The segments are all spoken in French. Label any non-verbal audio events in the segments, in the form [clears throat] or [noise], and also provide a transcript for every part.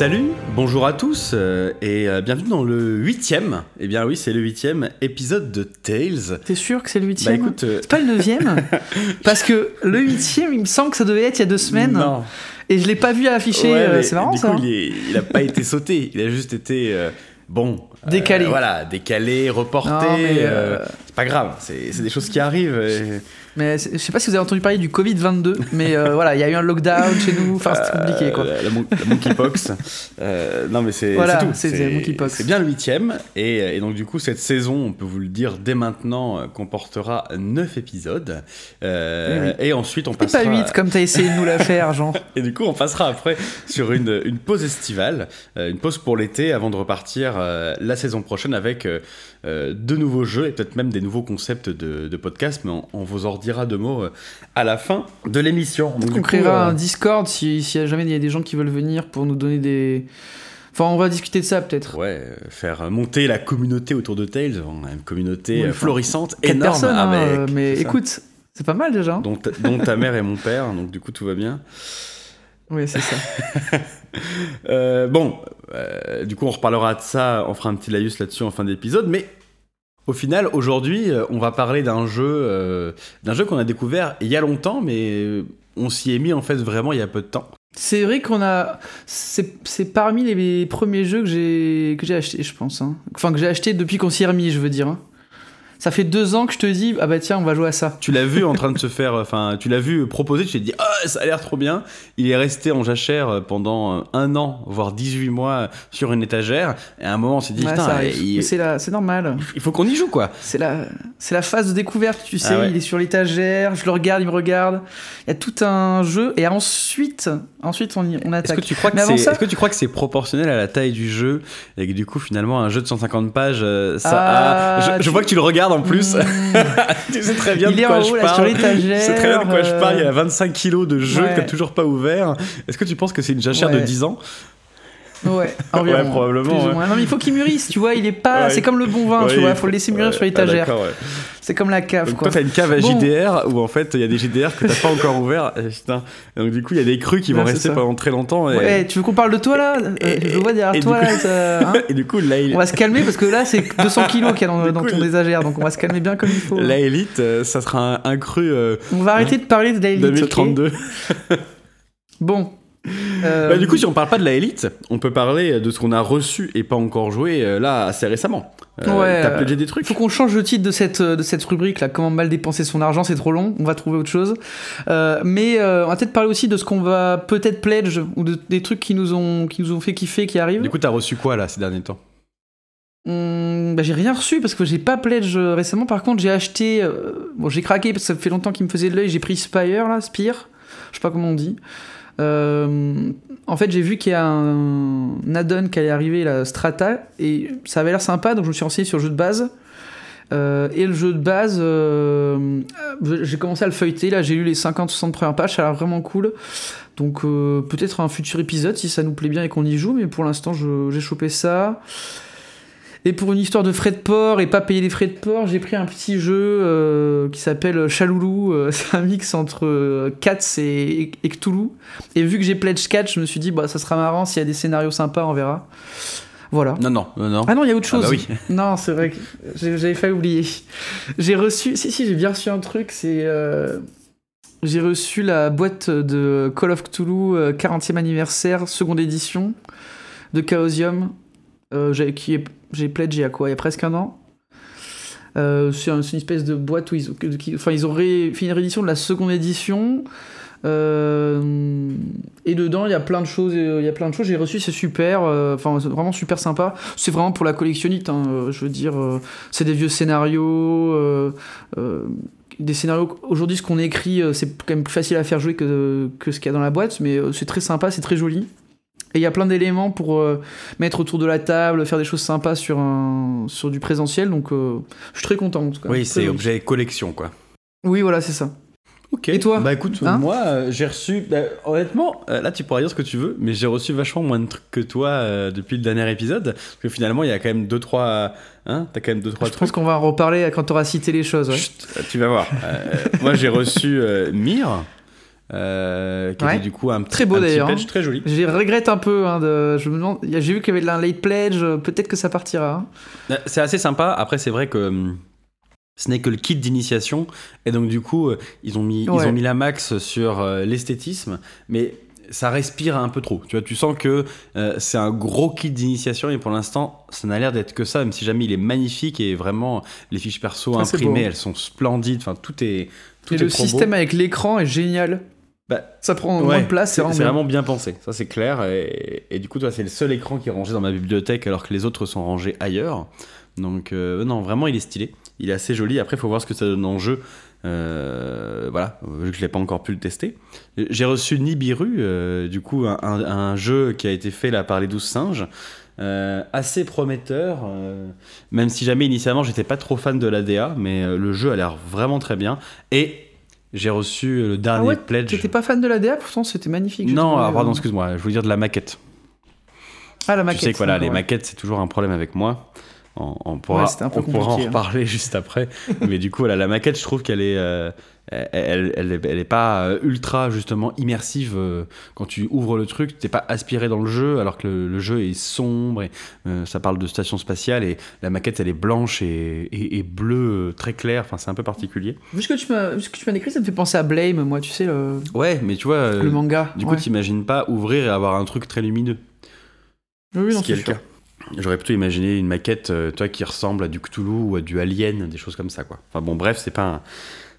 Salut, bonjour à tous euh, et euh, bienvenue dans le huitième, eh bien oui c'est le huitième épisode de Tales. T'es sûr que c'est le Bah huitième écoute, euh, C'est pas le neuvième [laughs] Parce que le huitième, il me semble que ça devait être il y a deux semaines. non. Et je l'ai pas vu affiché. Ouais, mais c'est marrant du ça. coup il, est- il a pas été sauté, il a juste été bon. Euh, Décalé. voilà, décalé, reporté. Euh, euh, c'est pas grave, c'est des choses qui arrivent. et- Mais je sais pas si vous avez entendu parler du Covid-22, mais euh, voilà, il y a eu un lockdown chez nous. Enfin, c'était compliqué quoi. La, mon- la monkeypox. Euh, non, mais c'est Voilà, tout. c'est- c'est monkeypox. C'est bien le huitième. Et, et donc, du coup, cette saison, on peut vous le dire dès maintenant, comportera neuf épisodes. Euh, Et ensuite, on Et passera. pas 8 comme t'as essayé de nous la faire, Jean. [laughs] Et du coup, on passera après sur une, une pause estivale, une pause pour l'été avant de repartir la saison prochaine avec euh, euh, de nouveaux jeux et peut-être même des nouveaux concepts de, de podcast. Mais on, on vous en redira deux mots euh, à la fin de l'émission. On créera euh, un Discord si, si jamais il y a des gens qui veulent venir pour nous donner des. Enfin, on va discuter de ça peut-être. Ouais, faire monter la communauté autour de Tales, on a une communauté florissante, énorme, personnes, hein, avec, mais écoute, c'est pas mal déjà. hein. dont ta mère et mon père, donc du coup tout va bien. Oui, c'est ça. [laughs] Euh, bon, euh, du coup on reparlera de ça, on fera un petit laïus là-dessus en fin d'épisode, mais au final aujourd'hui euh, on va parler d'un jeu, euh, d'un jeu qu'on a découvert il y a longtemps, mais on s'y est mis en fait vraiment il y a peu de temps. C'est vrai qu'on a. C'est parmi les premiers jeux que j'ai que j'ai acheté, je pense. hein. Enfin, que j'ai acheté depuis qu'on s'y est remis, je veux dire. hein. Ça fait deux ans que je te dis, ah bah tiens, on va jouer à ça. Tu l'as vu en train de se faire, enfin, tu l'as vu proposer, tu t'es dit, ah, ça a l'air trop bien. Il est resté en jachère pendant euh, un an, voire 18 mois sur une étagère. Et à un moment, on s'est dit, Ouais, putain, il, C'est normal. il faut qu'on y joue, quoi. C'est la, c'est la phase de découverte, tu sais. Ah ouais. Il est sur l'étagère, je le regarde, il me regarde. Il y a tout un jeu. Et ensuite, ensuite on, y- on Est-ce attaque. que tu crois que Mais avant c'est, ça- est-ce que tu crois que c'est proportionnel à la taille du jeu et que du coup, finalement, un jeu de 150 pages, euh, ça Ah, a... je, je tu- vois que tu le regardes en plus. Mmh. [laughs] tu sais très bien Il de quoi je haut, là, parle. sur l'étagère, Tu sais très bien de quoi je parle. Il y a euh, 25 kilos de jeu Ouais. qui a toujours pas ouvert. Est-ce que tu penses que c'est une jachère de Ouais. 10 ans? [laughs] Ouais, environ. Ouais, probablement, ouais. Non, mais il faut qu'il mûrisse, tu vois. Il est pas. Ouais. C'est comme le bon vin, tu vois. Il faut le laisser mûrir sur ah, l'étagère. c'est comme la cave, Donc quoi. toi, t'as une cave à Bon. JDR où en fait il y a des JDR que t'as pas encore ouvert. [laughs] Et, putain. Et donc du coup, il y a des crus qui vont rester ça. pendant très longtemps. Et, Ouais, tu veux qu'on parle de toi là? Euh, Et- Je vois derrière toi là. ça- hein? [laughs] et du coup, la, on va se calmer parce que là c'est 200 kilos qu'il y a dans, coup, ton désagère, donc on va se calmer bien comme il faut. la élite, euh, ça sera un, un cru euh, On va arrêter de parler de la élite, ok? 2032. Bon. Euh, Bah, du coup, si on parle pas de la élite, on peut parler de ce qu'on a reçu et pas encore joué euh, là assez récemment. Euh, Ouais, T'as pledgé des il trucs faut qu'on change le titre de cette, de cette rubrique là, comment mal dépenser son argent, c'est trop long, on va trouver autre chose. Euh, mais euh, on va peut-être parler aussi de ce qu'on va peut-être pledge ou de, des trucs qui nous, ont, qui nous ont fait kiffer, qui arrivent. Du coup, t'as reçu quoi là ces derniers temps? Hum, bah, j'ai rien reçu parce que j'ai pas pledge récemment. Par contre, j'ai acheté. euh, bon, j'ai craqué parce que ça fait longtemps qu'il me faisait de l'œil. J'ai pris Spire, là, Spire. Je sais pas comment on dit. Euh, en fait, j'ai vu qu'il y a un, add-on qui allait arriver, la Strata, et ça avait l'air sympa, donc je me suis renseigné sur le jeu de base. Euh, et le jeu de base, euh, j'ai commencé à le feuilleter. Là, j'ai lu les 50-60 premières pages, ça a l'air vraiment cool. Donc, peut-être un futur épisode si ça nous plaît bien et qu'on y joue, mais pour l'instant, j'ai chopé ça. Et pour une histoire de frais de port et pas payer les frais de port, j'ai pris un petit jeu euh, qui s'appelle Chaloulou. Euh, [laughs] c'est un mix entre euh, Cats et, et Cthulhu. Et vu que j'ai Pledge Cats, je me suis dit, bah, ça sera marrant s'il y a des scénarios sympas, on verra. Voilà. Non, non, non, non. Ah non, il y a autre Ah chose. bah oui. Non, c'est vrai que j'avais failli oublier. J'ai reçu, si, si, j'ai bien reçu un truc, c'est. euh, J'ai reçu la boîte de Call of Cthulhu euh, 40e anniversaire, seconde édition, de Chaosium, j'ai- qui est, j'ai pledgé il y a quoi? Il y a presque un an. Euh, c'est un- c'est une espèce de boîte où ils, ont- ré- fait une réédition de la seconde édition. Euh, et dedans, il y a plein de choses. euh, Il y a plein de choses. J'ai reçu, c'est super. euh, Enfin, c'est vraiment super sympa. C'est vraiment pour la collectionnite. hein, euh, je veux dire, euh, c'est des vieux scénarios. euh, euh, des scénarios. Aujourd'hui, ce qu'on écrit, euh, c'est quand même plus facile à faire jouer que, que ce qu'il y a dans la boîte, mais euh, c'est très sympa, c'est très joli. Et il y a plein d'éléments pour euh, mettre autour de la table, faire des choses sympas sur, un, sur du présentiel. Donc, euh, je suis très content. en tout cas. Oui, c'est objet collection quoi. Oui, voilà, c'est ça. Ok. Et toi Bah écoute, Hein moi euh, j'ai reçu. bah, honnêtement, euh, là tu pourras dire ce que tu veux, mais j'ai reçu vachement moins de trucs que toi euh, depuis le dernier épisode. Parce que finalement, il y a quand même 2-3. Hein T'as quand même 2-3 Je pense trucs. qu'on va en reparler quand tu auras cité les choses. ouais. Chut, tu vas voir. Euh, moi j'ai reçu euh, Mir. Euh, qui Ouais. était du coup un Très beau, un petit d'ailleurs, pledge hein. très joli. Je regrette un peu. hein, de, je me demande. J'ai vu qu'il y avait un late pledge. euh, Peut-être que ça partira. hein. Euh, C'est assez sympa. Après, c'est vrai que hum, ce n'est que le kit d'initiation. Et donc, du coup, ils ont mis, Ouais. ils ont mis la max sur l'esthétisme. Mais ça respire un peu trop. Tu vois, tu sens que euh, c'est un gros kit d'initiation. Et pour l'instant, ça n'a l'air d'être que ça. Même si jamais il est magnifique. Et vraiment, les fiches perso Ah, imprimées, elles sont splendides. Enfin, tout est. Tout Et est le trop beau. système avec l'écran est génial. Bah, ça prend moins de place. c'est c'est vraiment. bien pensé, ça c'est clair. Et, et du coup, toi, c'est le seul écran qui est rangé dans ma bibliothèque alors que les autres sont rangés ailleurs. Donc, euh, non, vraiment, il est stylé. Il est assez joli. Après, il faut voir ce que ça donne en jeu. Euh, voilà, vu que je l'ai pas encore pu le tester. J'ai reçu Nibiru, euh, du coup, un, un- un jeu qui a été fait là par les 12 singes. Euh, assez prometteur, même si jamais initialement j'étais pas trop fan de l'ADA, mais le jeu a l'air vraiment très bien. Et j'ai reçu le Ah dernier ouais, pledge. T'étais pas fan de la DA, pourtant c'était magnifique. Non, ah, pardon, euh. excuse-moi, je voulais dire de la maquette. Ah, la maquette. tu sais que voilà, les maquettes, c'est toujours un problème avec moi. On, on pourra, Ouais, on en hein. reparler [laughs] juste après. Mais du coup, voilà, la maquette, je trouve qu'elle est, euh, elle, elle, elle est, pas euh, ultra justement immersive. euh, quand tu ouvres le truc, t'es pas aspiré dans le jeu, alors que le, le jeu est sombre et euh, ça parle de station spatiale et la maquette, elle est blanche et, et, et bleue très claire. Enfin, c'est un peu particulier. Vu ce que tu m'as que tu m'as décrit, ça me fait penser à Blame, moi, tu sais, le, Ouais, mais tu vois, le manga. du ouais. coup, t'imagines pas ouvrir et avoir un truc très lumineux. Oui, oui, non, ce qui est c'est le sûr. cas. J'aurais plutôt imaginé une maquette, euh, toi, qui ressemble à du Cthulhu ou à du Alien, des choses comme ça, quoi. Enfin bon, bref, c'est pas un,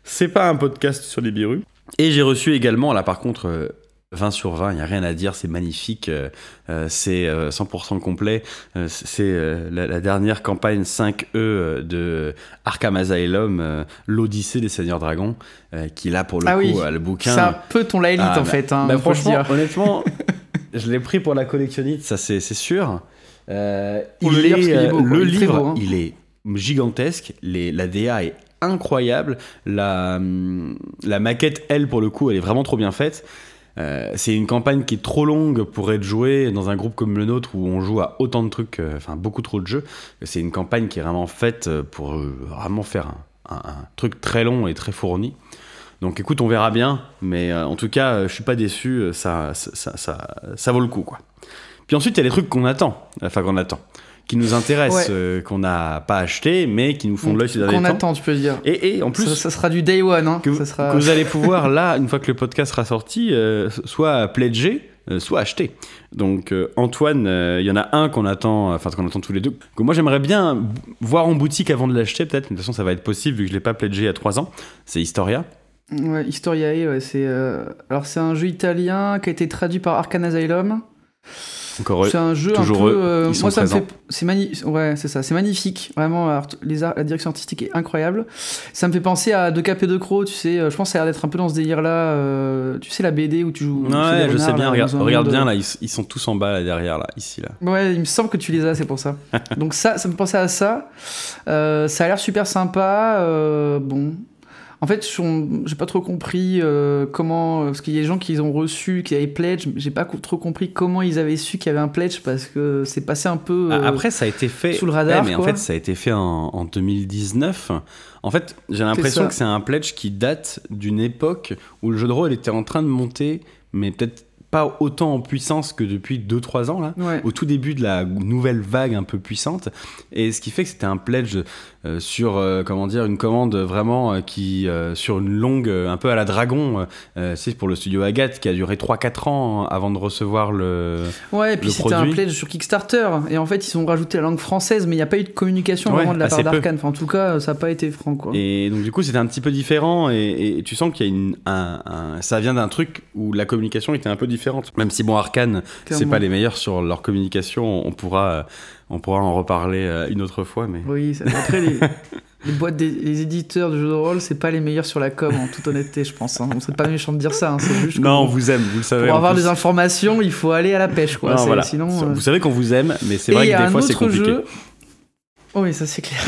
c'est pas un podcast sur les birus. Et j'ai reçu également, là, par contre, euh, 20 sur 20, il n'y a rien à dire, c'est magnifique, euh, euh, c'est euh, 100% complet. Euh, c'est euh, la, la dernière campagne 5E euh, de Arkham Asylum, euh, l'Odyssée des Seigneurs Dragons, euh, qui là, pour le Ah coup, oui. euh, le bouquin. C'est un peu ton Laelite Ah, en bah- fait, hein, bah, franchement, honnêtement, [laughs] je l'ai pris pour la collectionnite, ça c'est sûr. Euh, il est, beau, le livre, beau, hein. il est gigantesque. Les, la DA est incroyable. La, hum, la maquette, elle, pour le coup, elle est vraiment trop bien faite. Euh, c'est une campagne qui est trop longue pour être jouée dans un groupe comme le nôtre où on joue à autant de trucs, euh, enfin beaucoup trop de jeux. C'est une campagne qui est vraiment faite euh, pour euh, vraiment faire un, un- un truc très long et très fourni. Donc écoute, on verra bien, mais en tout cas, je suis pas déçu, ça, ça, ça, ça, ça vaut le coup quoi. Puis ensuite, il y a les trucs qu'on attend, enfin qu'on attend, qui nous intéressent, Ouais. euh, qu'on n'a pas acheté, mais qui nous font de l'œil ces derniers Qu'on temps. attend, tu peux dire. Et, et en plus, ça, ça sera du day one, hein. que, vous- ça sera... que vous allez [laughs] pouvoir là, une fois que le podcast sera sorti, euh, soit pledger, euh, soit acheter. Donc euh, Antoine, euh, il y en a un qu'on attend, enfin qu'on attend tous les deux, que moi j'aimerais bien voir en boutique avant de l'acheter peut-être, mais de toute façon ça va être possible vu que je l'ai pas pledgé il y a 3 ans. C'est Historia. Ouais, Historiae, ouais, c'est. Alors, c'est un jeu italien qui a été traduit par Arcane Asylum. C'est un jeu un peu. eux, euh, moi, ça me fait. C'est mani... Ouais, c'est ça. C'est magnifique. Vraiment, art- les la direction artistique est incroyable. Ça me fait penser à De Cap et De Croc, tu sais. euh, Je pense que ça a l'air d'être un peu dans ce délire-là. euh, Tu sais, la BD où tu joues. Ouais, je sais bien. là, Regarde, regarde bien là, ils, ils sont tous en bas là derrière là, ici là. Ouais, il me semble que tu les as, c'est pour ça. [laughs] Donc ça, ça me pensait à ça. Euh, ça a l'air super sympa. bon. En fait, je- j'ai pas trop compris euh, comment... Parce qu'il y a des gens qui ont reçu, qui avaient pledge. J'ai pas trop compris comment ils avaient su qu'il y avait un pledge parce que c'est passé un peu... euh, Ah, Après, ça a été fait. sous le radar, Ouais, mais en fait, ça a été fait en, en 2019. En fait, j'ai l'impression que c'est un pledge qui date d'une époque où le jeu de rôle était en train de monter, mais peut-être pas autant en puissance que depuis 2-3 ans là. Ouais. Au tout début de la nouvelle vague un peu puissante, et ce qui fait que c'était un pledge euh, sur euh, comment dire une commande vraiment euh, qui sur une longue un peu à la dragon, c'est pour le studio Agathe qui a duré 3-4 ans avant de recevoir le. Ouais, et puis c'était un pledge sur Kickstarter. Et en fait, ils ont rajouté la langue française, mais il n'y a pas eu de communication Ouais, vraiment de la part d'Arkane. Enfin, en tout cas, ça n'a pas été franc, quoi. Et donc du coup c'était un petit peu différent et, et tu sens qu'il y a une, un, un- ça vient d'un truc où la communication était un peu différente. Même si bon Arkane c'est pas les meilleurs sur leur communication, on pourra euh, on pourra en reparler euh, une autre fois mais. Oui, ça- après, les, [laughs] les boîtes, des, les éditeurs de jeux de rôle, c'est pas les meilleurs sur la com, en toute honnêteté, je pense. Hein. On serait pas méchant de dire ça, hein, juste Non, on vous aime, vous le savez. pour avoir plus. des informations, il faut aller à la pêche, quoi. Non, voilà. Sinon, Vous euh, savez qu'on vous aime, mais c'est vrai que a des fois c'est compliqué. jeu. Oh oui, ça c'est clair.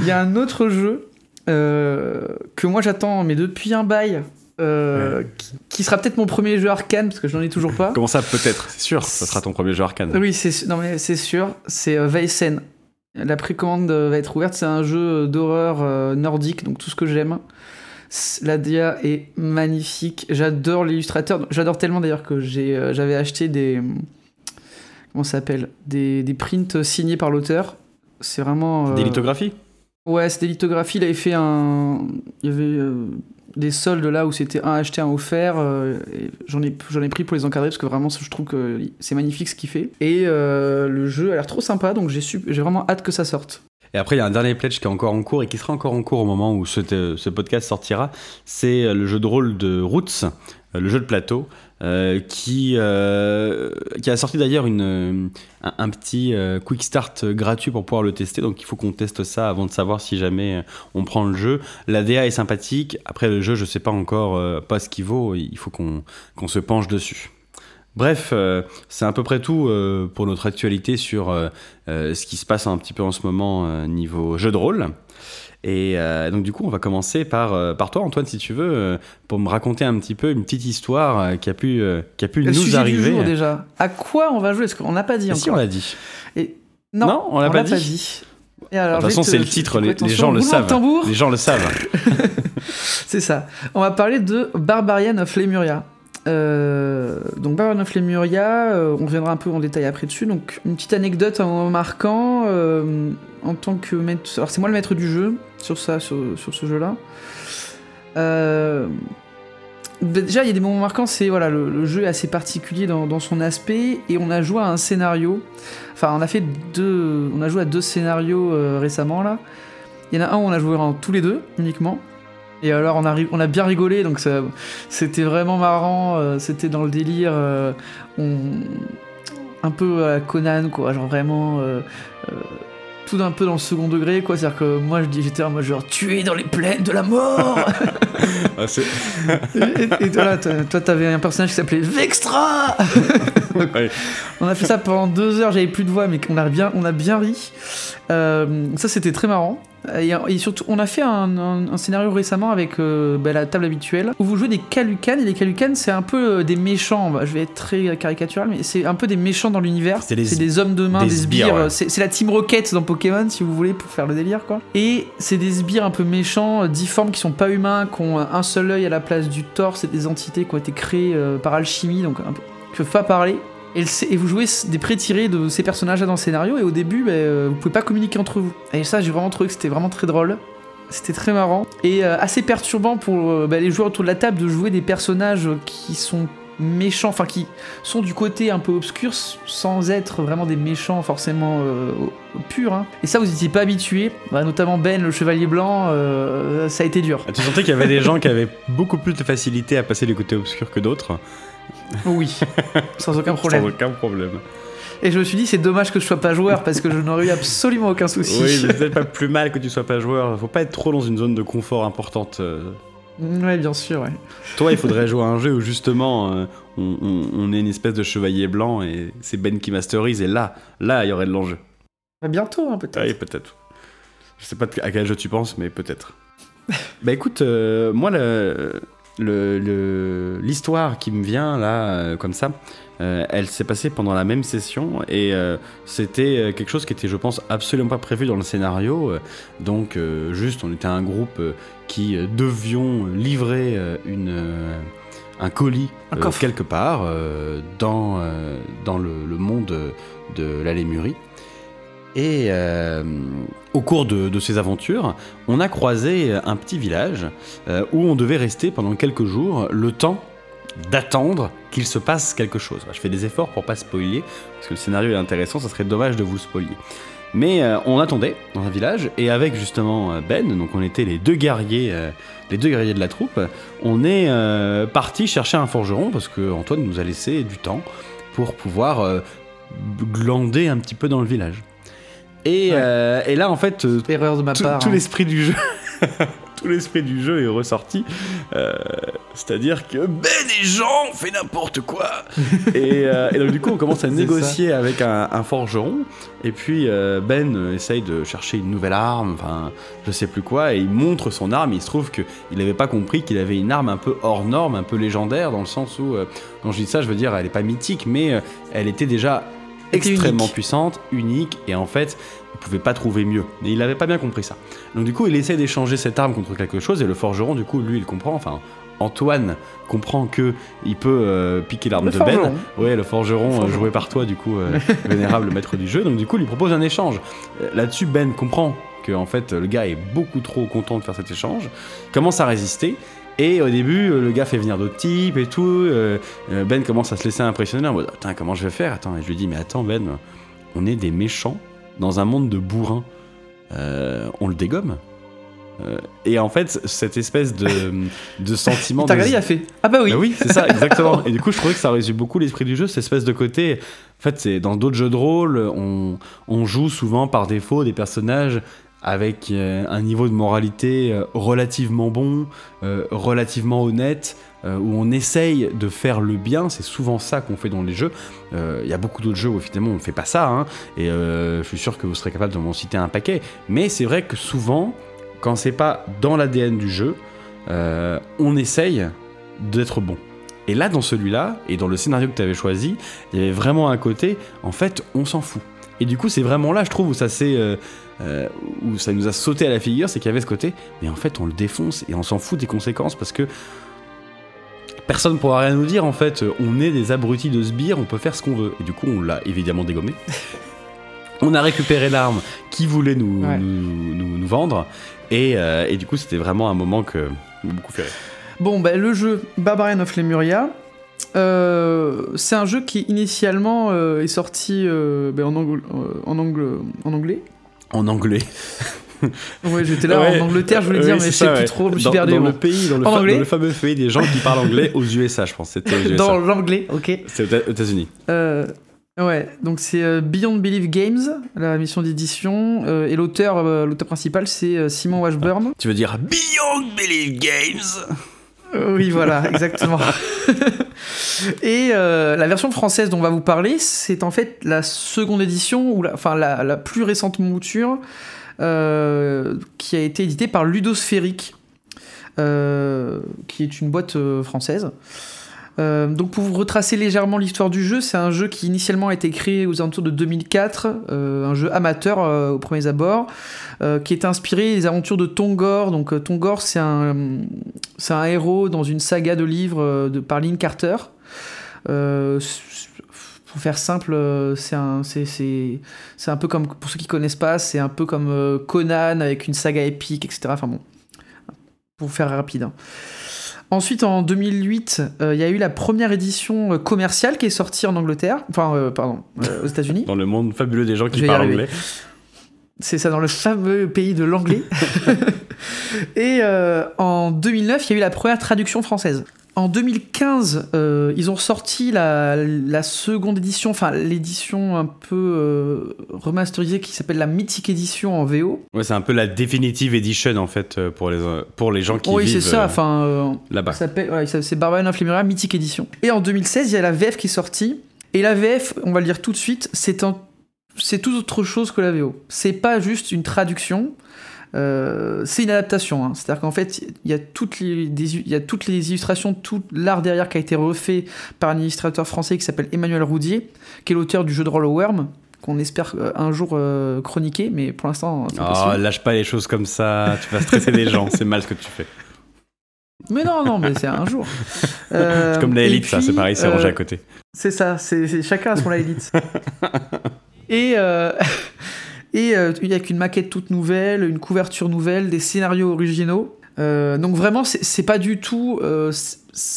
Il y a un autre jeu euh, que moi j'attends, mais depuis un bail, euh, qui, qui sera peut-être mon premier jeu arcane, parce que je n'en ai toujours pas. Comment ça peut-être C'est sûr, ça sera ton premier jeu arcane. Oui, c'est non mais c'est sûr, c'est euh, Weissen. La précommande euh, va être ouverte, c'est un jeu d'horreur euh, nordique, donc tout ce que j'aime. La DA est magnifique. J'adore l'illustrateur. J'adore tellement d'ailleurs que j'ai, j'avais acheté des. Comment ça s'appelle? Des, des prints signés par l'auteur. C'est vraiment. Des lithographies? Ouais, c'est des lithographies. Il avait fait un. Il y avait des soldes là où c'était un acheté, un offert. j'en, ai, j'en ai pris pour les encadrer parce que vraiment, je trouve que c'est magnifique ce qu'il fait. Et le jeu a l'air trop sympa, donc j'ai, j'ai vraiment hâte que ça sorte. Et après, il y a un dernier pledge qui est encore en cours et qui sera encore en cours au moment où ce, ce podcast sortira. C'est euh, le jeu de rôle de Roots, euh, le jeu de plateau, euh, qui, qui a sorti d'ailleurs une, un, petit quick start gratuit pour pouvoir le tester. Donc il faut qu'on teste ça avant de savoir si jamais on prend le jeu. La DA est sympathique. Après, le jeu, je sais pas encore pas ce qu'il vaut. Il faut qu'on se penche dessus. Bref, euh, c'est à peu près tout euh, pour notre actualité sur euh, ce qui se passe un petit peu en ce moment niveau jeu de rôle. Et donc du coup, on va commencer par, par toi, Antoine, si tu veux, pour me raconter un petit peu une petite histoire qui a pu, qui a pu nous sujet arriver. Du jour, déjà. À quoi on va jouer? Parce qu'on n'a pas dit encore. Si, on l'a dit. Et... Non, on l'a pas, dit. de toute façon, c'est le titre, les, gens le savent. Les gens le savent. c'est ça. On va parler de Barbarian of Lemuria. Euh, donc Baron of Lemuria, euh, on reviendra un peu en détail après dessus. Donc une petite anecdote en marquant euh, en tant que maître. Alors c'est moi le maître du jeu sur ça, sur, ce jeu-là. déjà il y a des moments marquants. C'est voilà le, jeu est assez particulier dans, son aspect et on a joué à un scénario. Enfin on a fait deux, on a joué à deux scénarios récemment là. Il y en a un où on a joué en tous les deux uniquement. Et alors on a, bien rigolé, donc c'était vraiment marrant, euh, c'était dans le délire, euh, un peu à Conan, quoi, genre vraiment euh, tout un peu dans le second degré, quoi. C'est-à-dire que moi j'étais mode genre tué dans les plaines de la mort [laughs] [laughs] ah, et, toi, toi t'avais un personnage qui s'appelait Vextra [laughs] On a fait ça pendant deux heures, j'avais plus de voix, mais on a bien, on a bien ri. ça c'était très marrant. Et, surtout, on a fait un, scénario récemment avec euh, bah, la table habituelle où vous jouez des Kalukan et les Kalukan c'est un peu euh, des méchants. Bah, je vais être très caricatural, mais c'est un peu des méchants dans l'univers. C'est des, hommes de main, des, sbires. C'est la Team Rocket dans Pokémon si vous voulez pour faire le délire quoi. Et c'est des sbires un peu méchants, euh, difformes, qui sont pas humains, qui ont un seul œil à la place du torse. C'est des entités qui ont été créées par alchimie, donc un peu, qui peuvent pas parler. Et, vous jouez des pré-tirés de ces personnages-là dans le scénario, et au début, bah, vous pouvez pas communiquer entre vous. Et ça, j'ai vraiment trouvé que c'était vraiment très drôle. C'était très marrant. Et euh, assez perturbant pour euh, bah, les joueurs autour de la table de jouer des personnages qui sont méchants, enfin qui sont du côté un peu obscur sans être vraiment des méchants forcément purs. Hein. Et ça, vous n'étiez pas habitué, bah, notamment Ben, le chevalier blanc, ça a été dur. Tu sentais qu'il y avait des gens qui avaient beaucoup plus de facilité à passer du côté obscur que d'autres. Oui, sans aucun problème. Sans aucun problème. Et je me suis dit, c'est dommage que je sois pas joueur parce que je n'aurais eu absolument aucun souci. Oui, c'est peut-être pas plus mal que tu sois pas joueur. Faut pas être trop dans une zone de confort importante. Euh. Ouais, bien sûr, ouais. Toi, il faudrait jouer à un jeu où justement euh, on, est une espèce de chevalier blanc et c'est Ben qui masterise et là, là, il y aurait de l'enjeu. Bah, bientôt, hein, peut-être. Oui, peut-être. Je sais pas à quel jeu tu penses, mais peut-être. bah écoute, euh, moi, le, l'histoire qui me vient là, euh, comme ça, euh, elle s'est passée pendant la même session et euh, c'était quelque chose qui était, je pense, absolument pas prévu dans le scénario. donc, juste, on était un groupe qui devions livrer une, un colis quelque part dans, dans le, monde de la Lémurie. Et euh, au cours de, ces aventures, on a croisé un petit village euh, où on devait rester pendant quelques jours, le temps d'attendre qu'il se passe quelque chose. Je fais des efforts pour pas spoiler, parce que le scénario est intéressant, ça serait dommage de vous spoiler. Mais euh, on attendait dans un village, et avec justement Ben, donc on était les deux guerriers, les deux guerriers de la troupe, on est parti chercher un forgeron, parce que Antoine nous a laissé du temps pour pouvoir glander un petit peu dans le village. Euh, et, là, en fait, euh, erreur de ma tout, part. Tout hein. l'esprit du jeu. [laughs] tout l'esprit du jeu est ressorti. Euh, c'est-à-dire que Ben et Jean fait n'importe quoi. [laughs] et, donc du coup, on commence à négocier avec un, forgeron. Et puis Ben essaye de chercher une nouvelle arme, enfin, je sais plus quoi, et il montre son arme. Il se trouve qu'il n'avait pas compris qu'il avait une arme un peu hors norme, un peu légendaire, dans le sens où, quand je dis ça, je veux dire, elle n'est pas mythique, mais elle était déjà extrêmement unique. puissante, unique, et en fait, il pouvait pas trouver mieux. Et il avait pas bien compris ça. Donc du coup, il essaie d'échanger cette arme contre quelque chose, et le forgeron, du coup, lui, il comprend, enfin, Antoine comprend que il peut euh, piquer l'arme de Ben. Ouais, le forgeron, Le euh, forgeron. joué par toi, du coup, euh, [laughs] vénérable maître du jeu. Donc du coup, il lui propose un échange. Là-dessus, Ben comprend que en fait, le gars est beaucoup trop content de faire cet échange, commence à résister. Et au début, euh, le gars fait venir d'autres types et tout. euh, euh, Ben commence à se laisser impressionner en mode Attends, comment je vais faire? Attends, et je lui dis Mais attends, Ben, on est des méchants dans un monde de bourrins. Euh, on le dégomme. Euh, et en fait, cette espèce de, [laughs] de sentiment. T'as regardé, il a fait. Ah bah oui. bah oui, c'est ça, [laughs] exactement. Et du coup, je trouvais que ça résume beaucoup l'esprit du jeu, cette espèce de côté. En fait, c'est dans d'autres jeux de rôle, on, on joue souvent par défaut des personnages avec euh, un niveau de moralité euh, relativement bon, euh, relativement honnête, où on essaye de faire le bien. C'est souvent ça qu'on fait dans les jeux. Il y a beaucoup d'autres jeux où finalement on ne fait pas ça, hein, et je suis sûr que vous serez capable de m'en citer un paquet. Mais c'est vrai que souvent, quand c'est pas dans l'ADN du jeu, on essaye d'être bon. Et là, dans celui-là, et dans le scénario que tu avais choisi, il y avait vraiment un côté, en fait, on s'en fout. Et du coup, c'est vraiment là, je trouve, où ça s'est, euh, euh, où ça nous a sauté à la figure, c'est qu'il y avait ce côté, mais en fait, on le défonce et on s'en fout des conséquences parce que personne ne pourra rien nous dire. En fait, on est des abrutis de sbires, on peut faire ce qu'on veut. Et du coup, on l'a évidemment dégommé. [laughs] on a récupéré l'arme qui voulait nous, Ouais. nous, nous- nous vendre. Et, euh, et du coup, c'était vraiment un moment que beaucoup fait. Bon, bah, le jeu Barbarian of Lemuria, euh, c'est un jeu qui initialement euh, est sorti euh, bah, en, angl- en, angle- en anglais. En anglais. Ouais, j'étais là Ouais. en Angleterre, je voulais dire, mais je sais ça, plus ouais. trop, je me suis dans, perdu. dans le pays, dans le, fa- dans le fameux pays des gens qui parlent anglais aux USA, je pense. C'était aux USA. Dans l'anglais, ok. C'est aux Éta- aux États-Unis. Ouais, donc c'est Beyond Belief Games, la mission d'édition, et l'auteur, l'auteur principal, c'est Simon Washburn. Tu veux dire Beyond Belief Games? Oui, voilà, exactement. [laughs] [laughs] Et euh, la version française dont on va vous parler, c'est en fait la seconde édition, ou la, enfin la, plus récente mouture, euh, qui a été éditée par Ludosphérique, euh, qui est une boîte française. Donc pour vous retracer légèrement l'histoire du jeu, c'est un jeu qui initialement a été créé aux alentours de 2004, euh, un jeu amateur aux premiers abords, qui est inspiré des aventures de Tongor. Donc Tongor, c'est un, un héros dans une saga de livres par Lynn Carter. Euh, pour faire simple, euh, c'est un, c'est, c'est, c'est un peu comme, pour ceux qui connaissent pas, c'est un peu comme euh, Conan avec une saga épique, etc. Enfin bon, pour faire rapide. hein. Ensuite, en 2008, euh, il y a eu la première édition commerciale qui est sortie en Angleterre, enfin, euh, pardon, euh, aux États-Unis. [laughs] Dans le monde fabuleux des gens qui parlent anglais. C'est ça, dans le fameux pays de l'anglais. [laughs] Et en 2009, il y a eu la première traduction française. En 2015, euh, ils ont sorti la, la seconde édition, enfin l'édition un peu euh, remasterisée qui s'appelle la Mythic Edition en VO. Ouais, c'est un peu la definitive edition en fait euh, pour les, pour les gens qui oui, vivent c'est ça, enfin. euh, là-bas. Ouais, c'est Barbarian Lemuria Mythic Edition. Et en 2016, il y a la VF qui est sortie. Et la VF, on va le dire tout de suite, c'est un, c'est tout autre chose que la VO. C'est pas juste une traduction. Euh, c'est une adaptation, hein. c'est-à-dire qu'en fait, il y, a toutes les, des- il y a toutes les illustrations, tout l'art derrière qui a été refait par un illustrateur français qui s'appelle Emmanuel Roudier, qui est l'auteur du jeu de rôle Worm, qu'on espère euh, un jour euh, chroniquer, mais pour l'instant, Oh, lâche pas les choses comme ça, tu vas stresser les gens, c'est mal ce que tu fais. Mais non, non, mais c'est un jour. [laughs] Euh, C'est comme la élite, ça, c'est pareil, c'est rangé à côté. C'est ça, c'est c'est- chacun a son la élite. [laughs] et euh, et euh, il y a qu'une maquette toute nouvelle, une couverture nouvelle, des scénarios originaux. Euh, donc vraiment, c'est pas du tout. euh,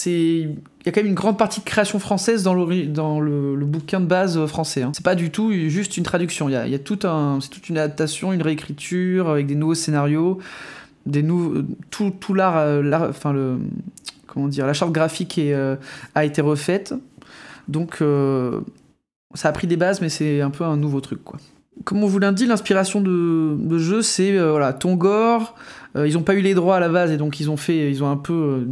il y a quand même une grande partie de création française dans, le, bouquin de base français. hein. C'est pas du tout juste une traduction. Il y a, toute une adaptation, une réécriture avec des nouveaux scénarios, tout, l'art, enfin le, comment dire, la charte graphique a été refaite. Donc, ça a pris des bases, mais c'est un peu un nouveau truc, quoi. Comme on vous l'indique, l'inspiration de, jeu, c'est euh, voilà, Tongor. Euh, ils n'ont pas eu les droits à la base, et donc ils ont fait, ils ont un peu euh,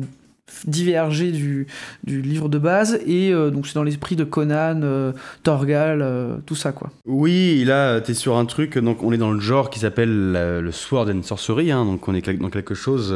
divergé du, livre de base, et euh, donc c'est dans l'esprit de Conan, Torgal, tout ça, quoi. Oui, là, t'es sur un truc, donc on est dans le genre qui s'appelle le Sword and Sorcery, hein, donc on est dans quelque chose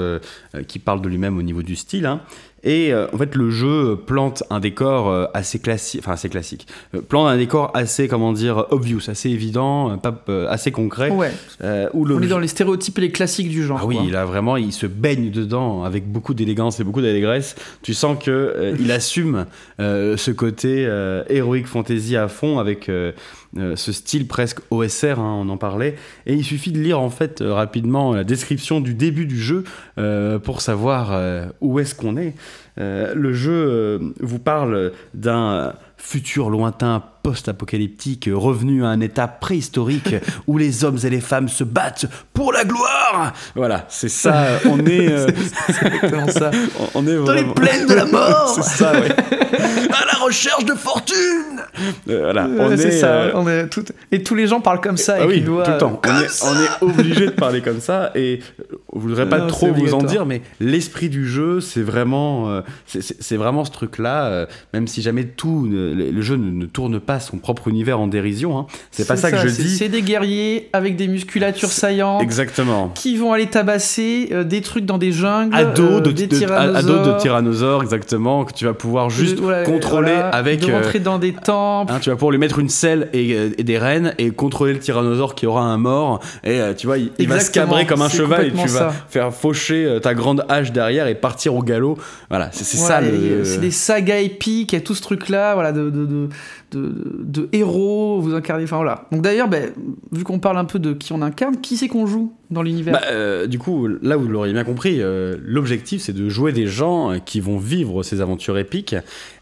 qui parle de lui-même au niveau du style. hein. Et euh, en fait, le jeu plante un décor euh, assez classique, enfin assez classique, euh, plante un décor assez, comment dire, obvious, assez évident, euh, pas, euh, assez concret. Ouais. euh, où On est dans les stéréotypes et les classiques du genre. ah oui, quoi. là vraiment, il se baigne dedans avec beaucoup d'élégance et beaucoup d'allégresse. Tu sens que euh, il [laughs] assume euh, ce côté euh, heroic fantasy à fond avec euh, euh, ce style presque OSR, hein, on en parlait. Et il suffit de lire en fait euh, rapidement la description du début du jeu euh, pour savoir euh, où est-ce qu'on est. Euh, le jeu euh, vous parle d'un futur lointain post-apocalyptique revenu à un état préhistorique où les hommes et les femmes se battent pour la gloire. Voilà, c'est ça. [laughs] On est, euh, C'est exactement ça. on est Dans les plaines de la [laughs] mort c'est ça, ouais. à la recherche de fortune. Euh, voilà, on Ouais, est. ça. euh, On est tout... Et tous les gens parlent comme ça. ah oui, tout le temps. On est, on obligé de parler comme ça et euh, je voudrais pas Non, trop vous en dire, mais l'esprit du jeu, c'est vraiment, euh, c'est- vraiment ce truc-là. euh, même si jamais tout, le jeu ne, ne tourne pas son propre univers en dérision, hein, c'est pas ça, que je dis. C'est des guerriers avec des musculatures saillantes Exactement. qui vont aller tabasser euh, des trucs dans des jungles. Ado euh, de, des de- tyrannosaures. ado de tyrannosaures, exactement, que tu vas pouvoir juste voilà, contrôler voilà, avec. De euh, rentrer dans des temples. Hein, tu vas pouvoir lui mettre une selle et, euh, et des rênes et contrôler le tyrannosaure qui aura un mort. Et euh, tu vois, il, il va se cabrer comme un cheval et tu vas faire faucher euh, ta grande hache derrière et partir au galop. Voilà, c'est ça le. euh, C'est des sagas épiques, il y a tout ce truc-là, voilà, de, de, de, de, héros, vous incarnez. Enfin voilà. Donc d'ailleurs, ben, vu qu'on parle un peu de qui on incarne, qui c'est qu'on joue dans l'univers Bah, euh, du coup, là vous l'auriez bien compris, euh, l'objectif c'est de jouer des gens qui vont vivre ces aventures épiques.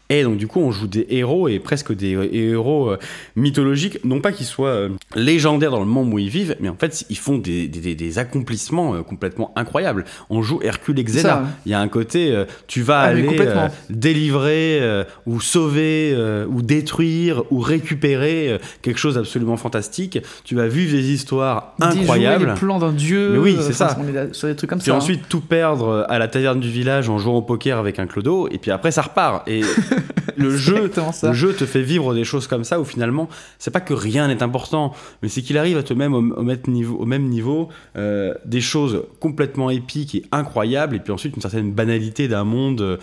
Et donc du coup, on joue des héros et presque des euh, héros euh, mythologiques, non pas qu'ils soient euh, légendaires dans le monde où ils vivent, mais en fait, ils font des, des- des- des accomplissements complètement incroyables. On joue Hercule et Xena. Il y a un côté, tu vas Ah, aller euh, délivrer euh, ou sauver euh, ou détruire ou récupérer quelque chose d'absolument fantastique. Tu vas vivre des histoires incroyables. les plans d'un dieu. Mais oui, c'est ça. On est là sur des trucs comme Puis ça. hein. ensuite tout perdre à la taverne du village en jouant au poker avec un clodo, et puis après ça repart. Et [laughs] le [laughs] jeu, ça. le jeu te fait vivre des choses comme ça où finalement c'est pas que rien n'est important, mais c'est qu'il arrive à te même au, niveau, au même niveau euh, des choses complètement épiques et incroyables, et puis ensuite une certaine banalité d'un monde. euh,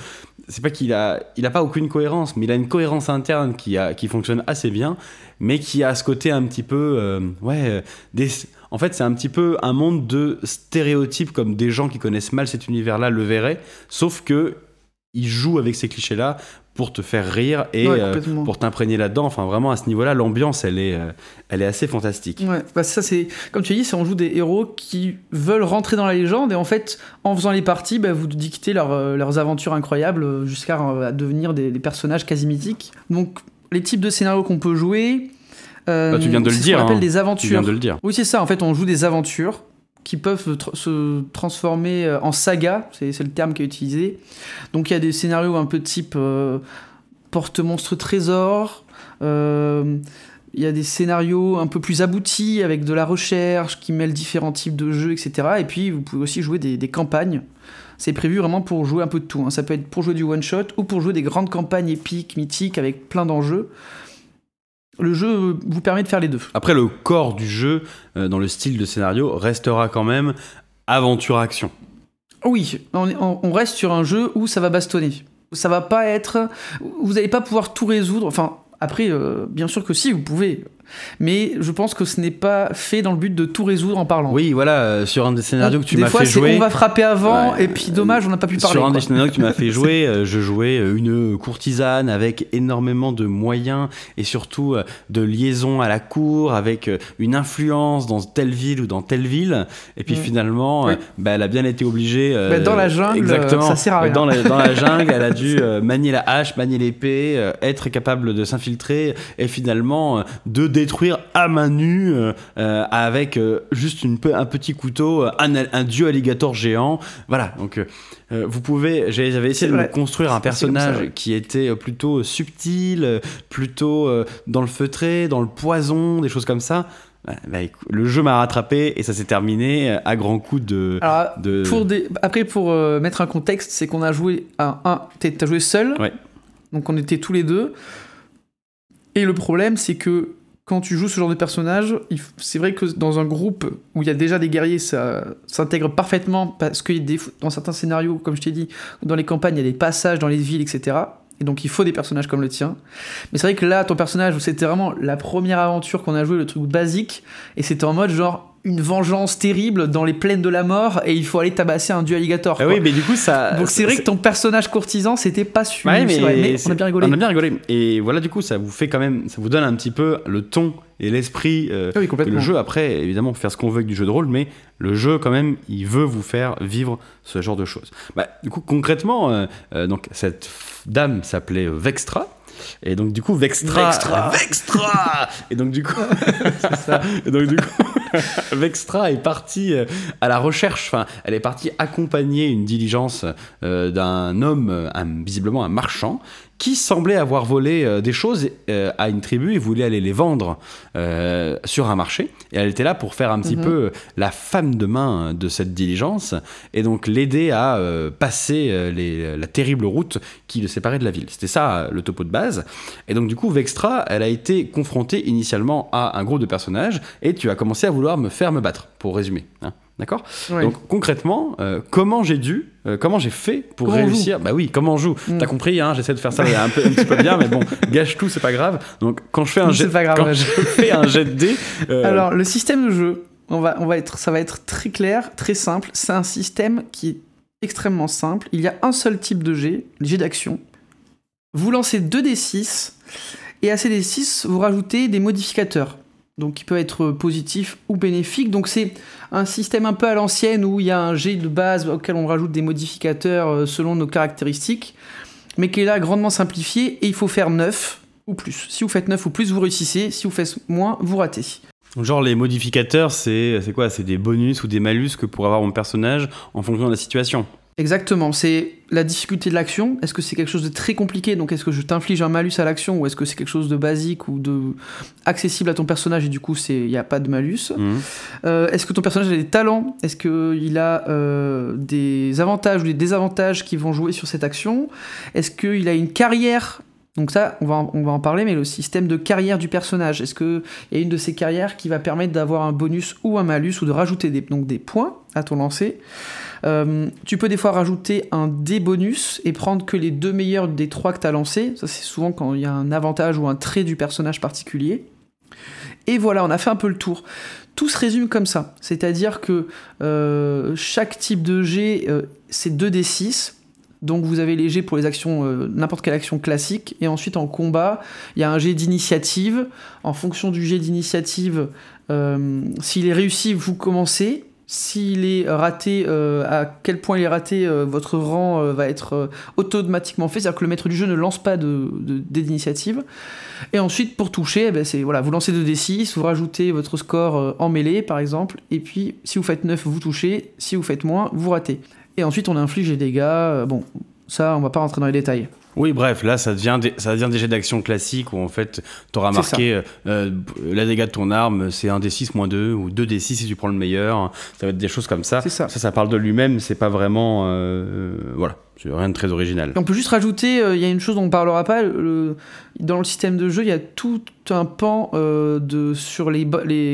C'est pas qu'il a, il a pas aucune cohérence, mais il a une cohérence interne qui a, qui fonctionne assez bien, mais qui a ce côté un petit peu, euh, ouais, des, en fait, c'est un petit peu un monde de stéréotypes comme des gens qui connaissent mal cet univers-là le verraient, sauf que il joue avec ces clichés-là pour te faire rire et Ouais, euh, pour t'imprégner là-dedans. Enfin, vraiment, à ce niveau-là, l'ambiance, elle est, euh, elle est assez fantastique. Ouais, bah ça c'est comme tu as dit, c'est on joue des héros qui veulent rentrer dans la légende et en fait, en faisant les parties, bah, vous dictez leur, euh, leurs aventures incroyables jusqu'à euh, devenir des, des personnages quasi mythiques. Donc les types de scénarios qu'on peut jouer. Bah, tu viens de le dire, qu'on appelle hein. des Tu viens aventures. de le dire. Oui, c'est ça. En fait, on joue des aventures qui peuvent se tr- se transformer euh, en saga, c'est le terme qui est utilisé. Donc il y a des scénarios un peu type euh, porte-monstre trésor. euh, il y a des scénarios un peu plus aboutis avec de la recherche qui mêlent différents types de jeux, etc. Et puis vous pouvez aussi jouer des, des campagnes. C'est prévu vraiment pour jouer un peu de tout. hein. Ça peut être pour jouer du one-shot ou pour jouer des grandes campagnes épiques, mythiques, avec plein d'enjeux. Le jeu vous permet de faire les deux. Après, le corps du jeu, euh, dans le style de scénario, restera quand même aventure-action. Oui, on, est- on- on reste sur un jeu où ça va bastonner. Ça va pas être. Vous n'allez pas pouvoir tout résoudre. Enfin, après, euh, bien sûr que si, vous pouvez. Mais je pense que ce n'est pas fait dans le but de tout résoudre en parlant. Oui, voilà, euh, sur un des scénarios que tu Des m'as fois, fait c'est jouer. On va frapper avant, Ouais. et puis dommage, on n'a pas pu parler. Sur un quoi. des scénarios que tu m'as [laughs] fait jouer, euh, je jouais euh, une courtisane avec énormément de moyens et surtout euh, de liaisons à la cour, avec euh, une influence dans telle ville ou dans telle ville. Et puis Mm. finalement, Oui. euh, bah, elle a bien été obligée. euh, Bah, dans la jungle, exactement. ça sert à rien. Dans la, dans la jungle, elle a dû [laughs] euh, manier la hache, manier l'épée, euh, être capable de s'infiltrer et finalement euh, de détruire à main nue euh, euh, avec euh, juste une, un petit couteau, un, un dieu alligator géant. Voilà, donc vous pouvez. J'avais essayé de me construire un personnage ça, ouais. qui était plutôt subtil, plutôt dans le feutré, dans le poison, des choses comme ça. Bah, bah, le jeu m'a rattrapé et ça s'est terminé à grands coups de. Alors, de... pour des... Après, pour euh, mettre un contexte, c'est qu'on a joué à un. T'as joué seul, Ouais. donc on était tous les deux. Et le problème, c'est que quand tu joues ce genre de personnage, c'est vrai que dans un groupe où il y a déjà des guerriers, ça s'intègre parfaitement parce que dans certains scénarios, comme je t'ai dit, dans les campagnes, il y a des passages dans les villes, etc. Et donc il faut des personnages comme le tien. Mais c'est vrai que là, ton personnage, c'était vraiment la première aventure qu'on a joué, le truc basique, et c'était en mode genre une vengeance terrible dans les plaines de la mort, et il faut aller tabasser un dieu alligator. Ah quoi. oui, mais du coup, ça. donc c'est vrai que ton personnage courtisan, c'était pas su. Ouais, mais, vrai, mais on a bien rigolé. On a bien rigolé. Et voilà, du coup, ça vous fait quand même, ça vous donne un petit peu le ton et l'esprit. euh, Ah oui, que complètement. le jeu, après, évidemment, faire ce qu'on veut avec du jeu de rôle, mais le jeu, quand même, il veut vous faire vivre ce genre de choses. Bah, du coup, concrètement, euh, euh, donc, cette dame s'appelait Vextra. Et donc, du coup, Vextra. Vextra. Vextra Et donc, du coup. [laughs] C'est ça. Et donc du coup, [laughs] Vextra est partie euh, à la recherche, elle est partie accompagner une diligence euh, d'un homme, euh, visiblement un marchand, qui semblait avoir volé euh, des choses euh, à une tribu et voulait aller les vendre euh, sur un marché. Et elle était là pour faire un petit Mhm. peu la femme de main de cette diligence et donc l'aider à passer les- la terrible route qui le séparait de la ville. C'était ça le topo de base. Et donc du coup, Vextra, elle a été confrontée initialement à un groupe de personnages et tu as commencé à vouloir me faire me battre, pour résumer. hein. D'accord Ouais. Donc concrètement, euh, comment j'ai dû, euh, comment j'ai fait pour Comment réussir? Bah oui, comment on joue? Mm. T'as compris, hein, j'essaie de faire ça un, peu, un petit peu bien, mais bon, [laughs] gâche tout, c'est pas grave. Donc quand je fais un jet, C'est pas grave. quand ouais. je fais un jet de dés, [laughs] euh, Alors, le système de jeu, on va, on va être, ça va être très clair, très simple. C'est un système qui est extrêmement simple. Il y a un seul type de jet, le jet d'action. Vous lancez 2 d6, et à ces d6, vous rajoutez des modificateurs. Donc, qui peut être positif ou bénéfique. Donc, c'est un système un peu à l'ancienne où il y a un jet de base auquel on rajoute des modificateurs euh, selon nos caractéristiques, mais qui est là grandement simplifié, et il faut faire 9 ou plus. Si vous faites 9 ou plus, vous réussissez. Si vous faites moins, vous ratez. genre les modificateurs, c'est quoi? C'est des bonus ou des malus que pour avoir mon personnage en fonction de la situation? Exactement, c'est la difficulté de l'action. Est-ce que c'est quelque chose de très compliqué? Donc est-ce que je t'inflige un malus à l'action ou est-ce que c'est quelque chose de basique ou de accessible à ton personnage et du coup il n'y a pas de malus? Mhm. Euh, Est-ce que ton personnage a des talents? Est-ce qu'il a euh, des avantages ou des désavantages qui vont jouer sur cette action? Est-ce qu'il a une carrière? Donc ça, on va, en, on va en parler, mais le système de carrière du personnage, est-ce qu'il y a une de ces carrières qui va permettre d'avoir un bonus ou un malus ou de rajouter des, donc des points à ton lancer? Euh, Tu peux des fois rajouter un dé bonus et prendre que les deux meilleurs des trois que tu as lancés. Ça c'est souvent quand il y a un avantage ou un trait du personnage particulier. Et voilà, on a fait un peu le tour. Tout se résume comme ça. C'est-à-dire que euh, chaque type de jet, euh, c'est 2d6. Donc vous avez les jets pour les actions, n'importe quelle action classique. Et ensuite en combat, il y a un jet d'initiative. En fonction du jet d'initiative, s'il est réussi, vous commencez. S'il est raté, euh, à quel point il est raté, euh, votre rang euh, va être automatiquement fait. C'est-à-dire que le maître du jeu ne lance pas de, de, d'initiative. Et ensuite, pour toucher, eh ben, voilà, vous lancez 2d6, vous rajoutez votre score en mêlée, par exemple, et puis si vous faites 9, vous touchez, si vous faites moins, vous ratez. Et ensuite, on inflige des dégâts. bon, ça, on va pas rentrer dans les détails. Oui, bref, là, ça devient des, ça devient des jets d'action classiques où en fait, tu auras marqué euh, euh, la dégât de ton arme, c'est un D6 moins 2 ou 2 D6 si tu prends le meilleur. Ça va être des choses comme ça. C'est ça. Ça, ça parle de lui-même, c'est pas vraiment. euh, euh, voilà, rien de très original. On peut juste rajouter, euh, il y a une chose dont on parlera pas, le- dans le système de jeu, il y a tout un pan euh, de, sur les,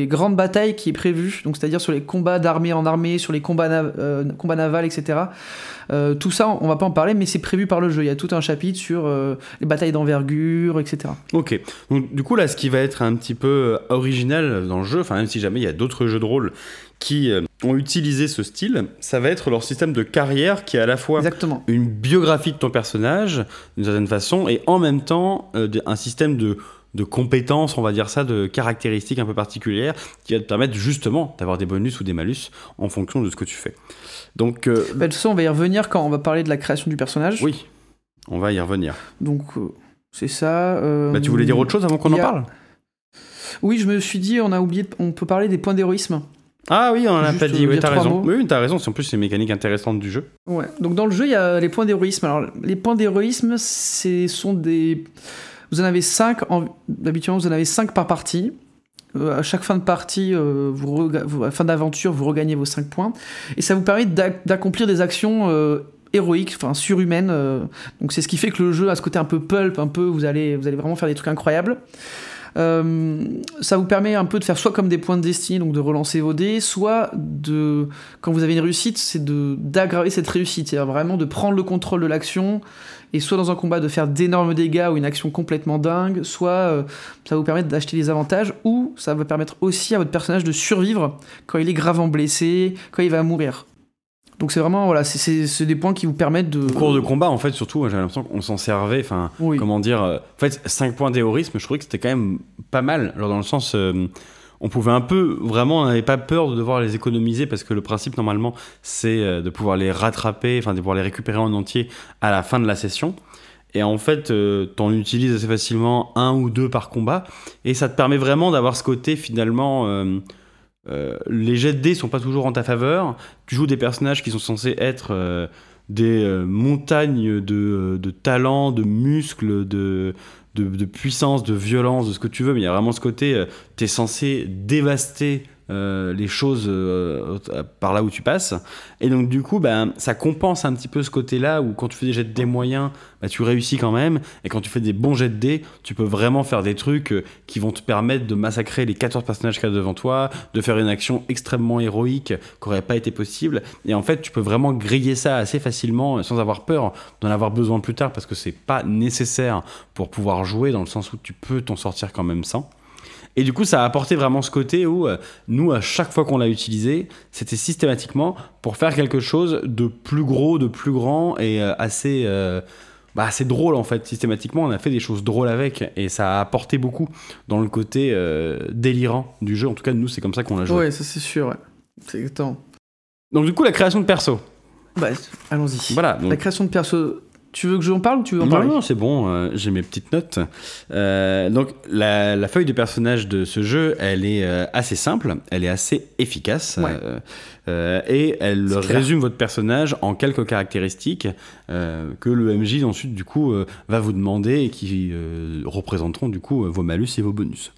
grandes batailles qui est prévu, donc c'est-à-dire sur les combats d'armée en armée, sur les combats, nav- euh, combats navals, etc. Tout ça, on va pas en parler, mais c'est prévu par le jeu. Il y a tout un chapitre sur les batailles d'envergure, etc. Ok. Donc, du coup, là, ce qui va être un petit peu original dans le jeu, enfin, même si jamais il y a d'autres jeux de rôle qui ont utilisé ce style, ça va être leur système de carrière qui est à la fois Exactement. une biographie de ton personnage, d'une certaine façon, et en même temps euh, un système de, de compétences, on va dire ça, de caractéristiques un peu particulières, qui va te permettre justement d'avoir des bonus ou des malus en fonction de ce que tu fais. Donc, euh, Bah, de toute façon, on va y revenir quand on va parler de la création du personnage. oui, on va y revenir. Donc, euh, c'est ça. euh, Bah, tu voulais dire autre chose avant qu'on en parle? Oui, je me suis dit, on a oublié, on peut parler des points d'héroïsme. Ah oui, on en a pas dit, oui, t'as raison. mots. Oui, t'as raison, c'est en plus c'est une mécanique intéressante du jeu. Ouais. Donc dans le jeu, il y a les points d'héroïsme. Alors les points d'héroïsme, ce sont des. Vous en avez 5, en... d'habitude vous en avez 5 par partie. Euh, à chaque fin de partie, euh, vous rega- à fin d'aventure, vous regagnez vos 5 points. Et ça vous permet d'ac- d'accomplir des actions euh, héroïques, enfin surhumaines. euh. Donc c'est ce qui fait que le jeu a ce côté un peu pulp, un peu, vous allez, vous allez vraiment faire des trucs incroyables. Euh, ça vous permet un peu de faire soit comme des points de destinée, donc de relancer vos dés, soit de, quand vous avez une réussite, c'est d'aggraver cette réussite, c'est-à-dire vraiment de prendre le contrôle de l'action et soit dans un combat de faire d'énormes dégâts ou une action complètement dingue, soit euh, ça vous permettre d'acheter des avantages, ou ça va permettre aussi à votre personnage de survivre quand il est gravement blessé, quand il va mourir. Donc c'est vraiment, voilà, c'est- des points qui vous permettent de... Au cours de combat, en fait, surtout, j'ai l'impression qu'on s'en servait. Enfin, Oui. comment dire euh, En fait, 5 points d'héroïsme, je trouvais que c'était quand même pas mal. Alors, dans le sens, euh, on pouvait un peu, vraiment, on n'avait pas peur de devoir les économiser parce que le principe, normalement, c'est euh, de pouvoir les rattraper, enfin, de pouvoir les récupérer en entier à la fin de la session. Et en fait, euh, t'en utilises assez facilement un ou deux par combat. Et ça te permet vraiment d'avoir ce côté, finalement. euh, les jets de dés sont pas toujours en ta faveur. Tu joues des personnages qui sont censés être euh, des euh, montagnes de, talent, de muscles, de, de, puissance, de violence, de ce que tu veux. Mais il y a vraiment ce côté, euh, tu es censé dévaster euh, les choses euh, par là où tu passes. Et donc du coup, ben, ça compense un petit peu ce côté-là où quand tu fais des jets de dés moyens, bah, tu réussis quand même. Et quand tu fais des bons jets de dés, tu peux vraiment faire des trucs euh, qui vont te permettre de massacrer les 14 personnages qu'il y a devant toi, de faire une action extrêmement héroïque qui n'aurait pas été possible. Et en fait, tu peux vraiment griller ça assez facilement euh, sans avoir peur d'en avoir besoin plus tard parce que c'est pas nécessaire pour pouvoir jouer dans le sens où tu peux t'en sortir quand même sans. Et du coup, ça a apporté vraiment ce côté où euh, nous, à chaque fois qu'on l'a utilisé, c'était systématiquement pour faire quelque chose de plus gros, de plus grand et euh, assez, euh, bah, assez drôle en fait. Systématiquement, on a fait des choses drôles avec et ça a apporté beaucoup dans le côté délirant du jeu. En tout cas, nous, c'est comme ça qu'on l'a joué. Ouais, ça c'est sûr, ouais. C'est exactement. Donc du coup, la création de perso. Bah, allons-y. Voilà. donc- La création de perso, tu veux que j'en parle ou tu veux en Non, parler non, c'est bon, euh, j'ai mes petites notes. Euh, donc, la, la feuille de personnage de ce jeu, elle est euh, assez simple, elle est assez efficace, Ouais. et elle résume votre personnage en quelques caractéristiques que le MJ ensuite, du coup, va vous demander et qui représenteront, du coup, vos malus et vos bonus.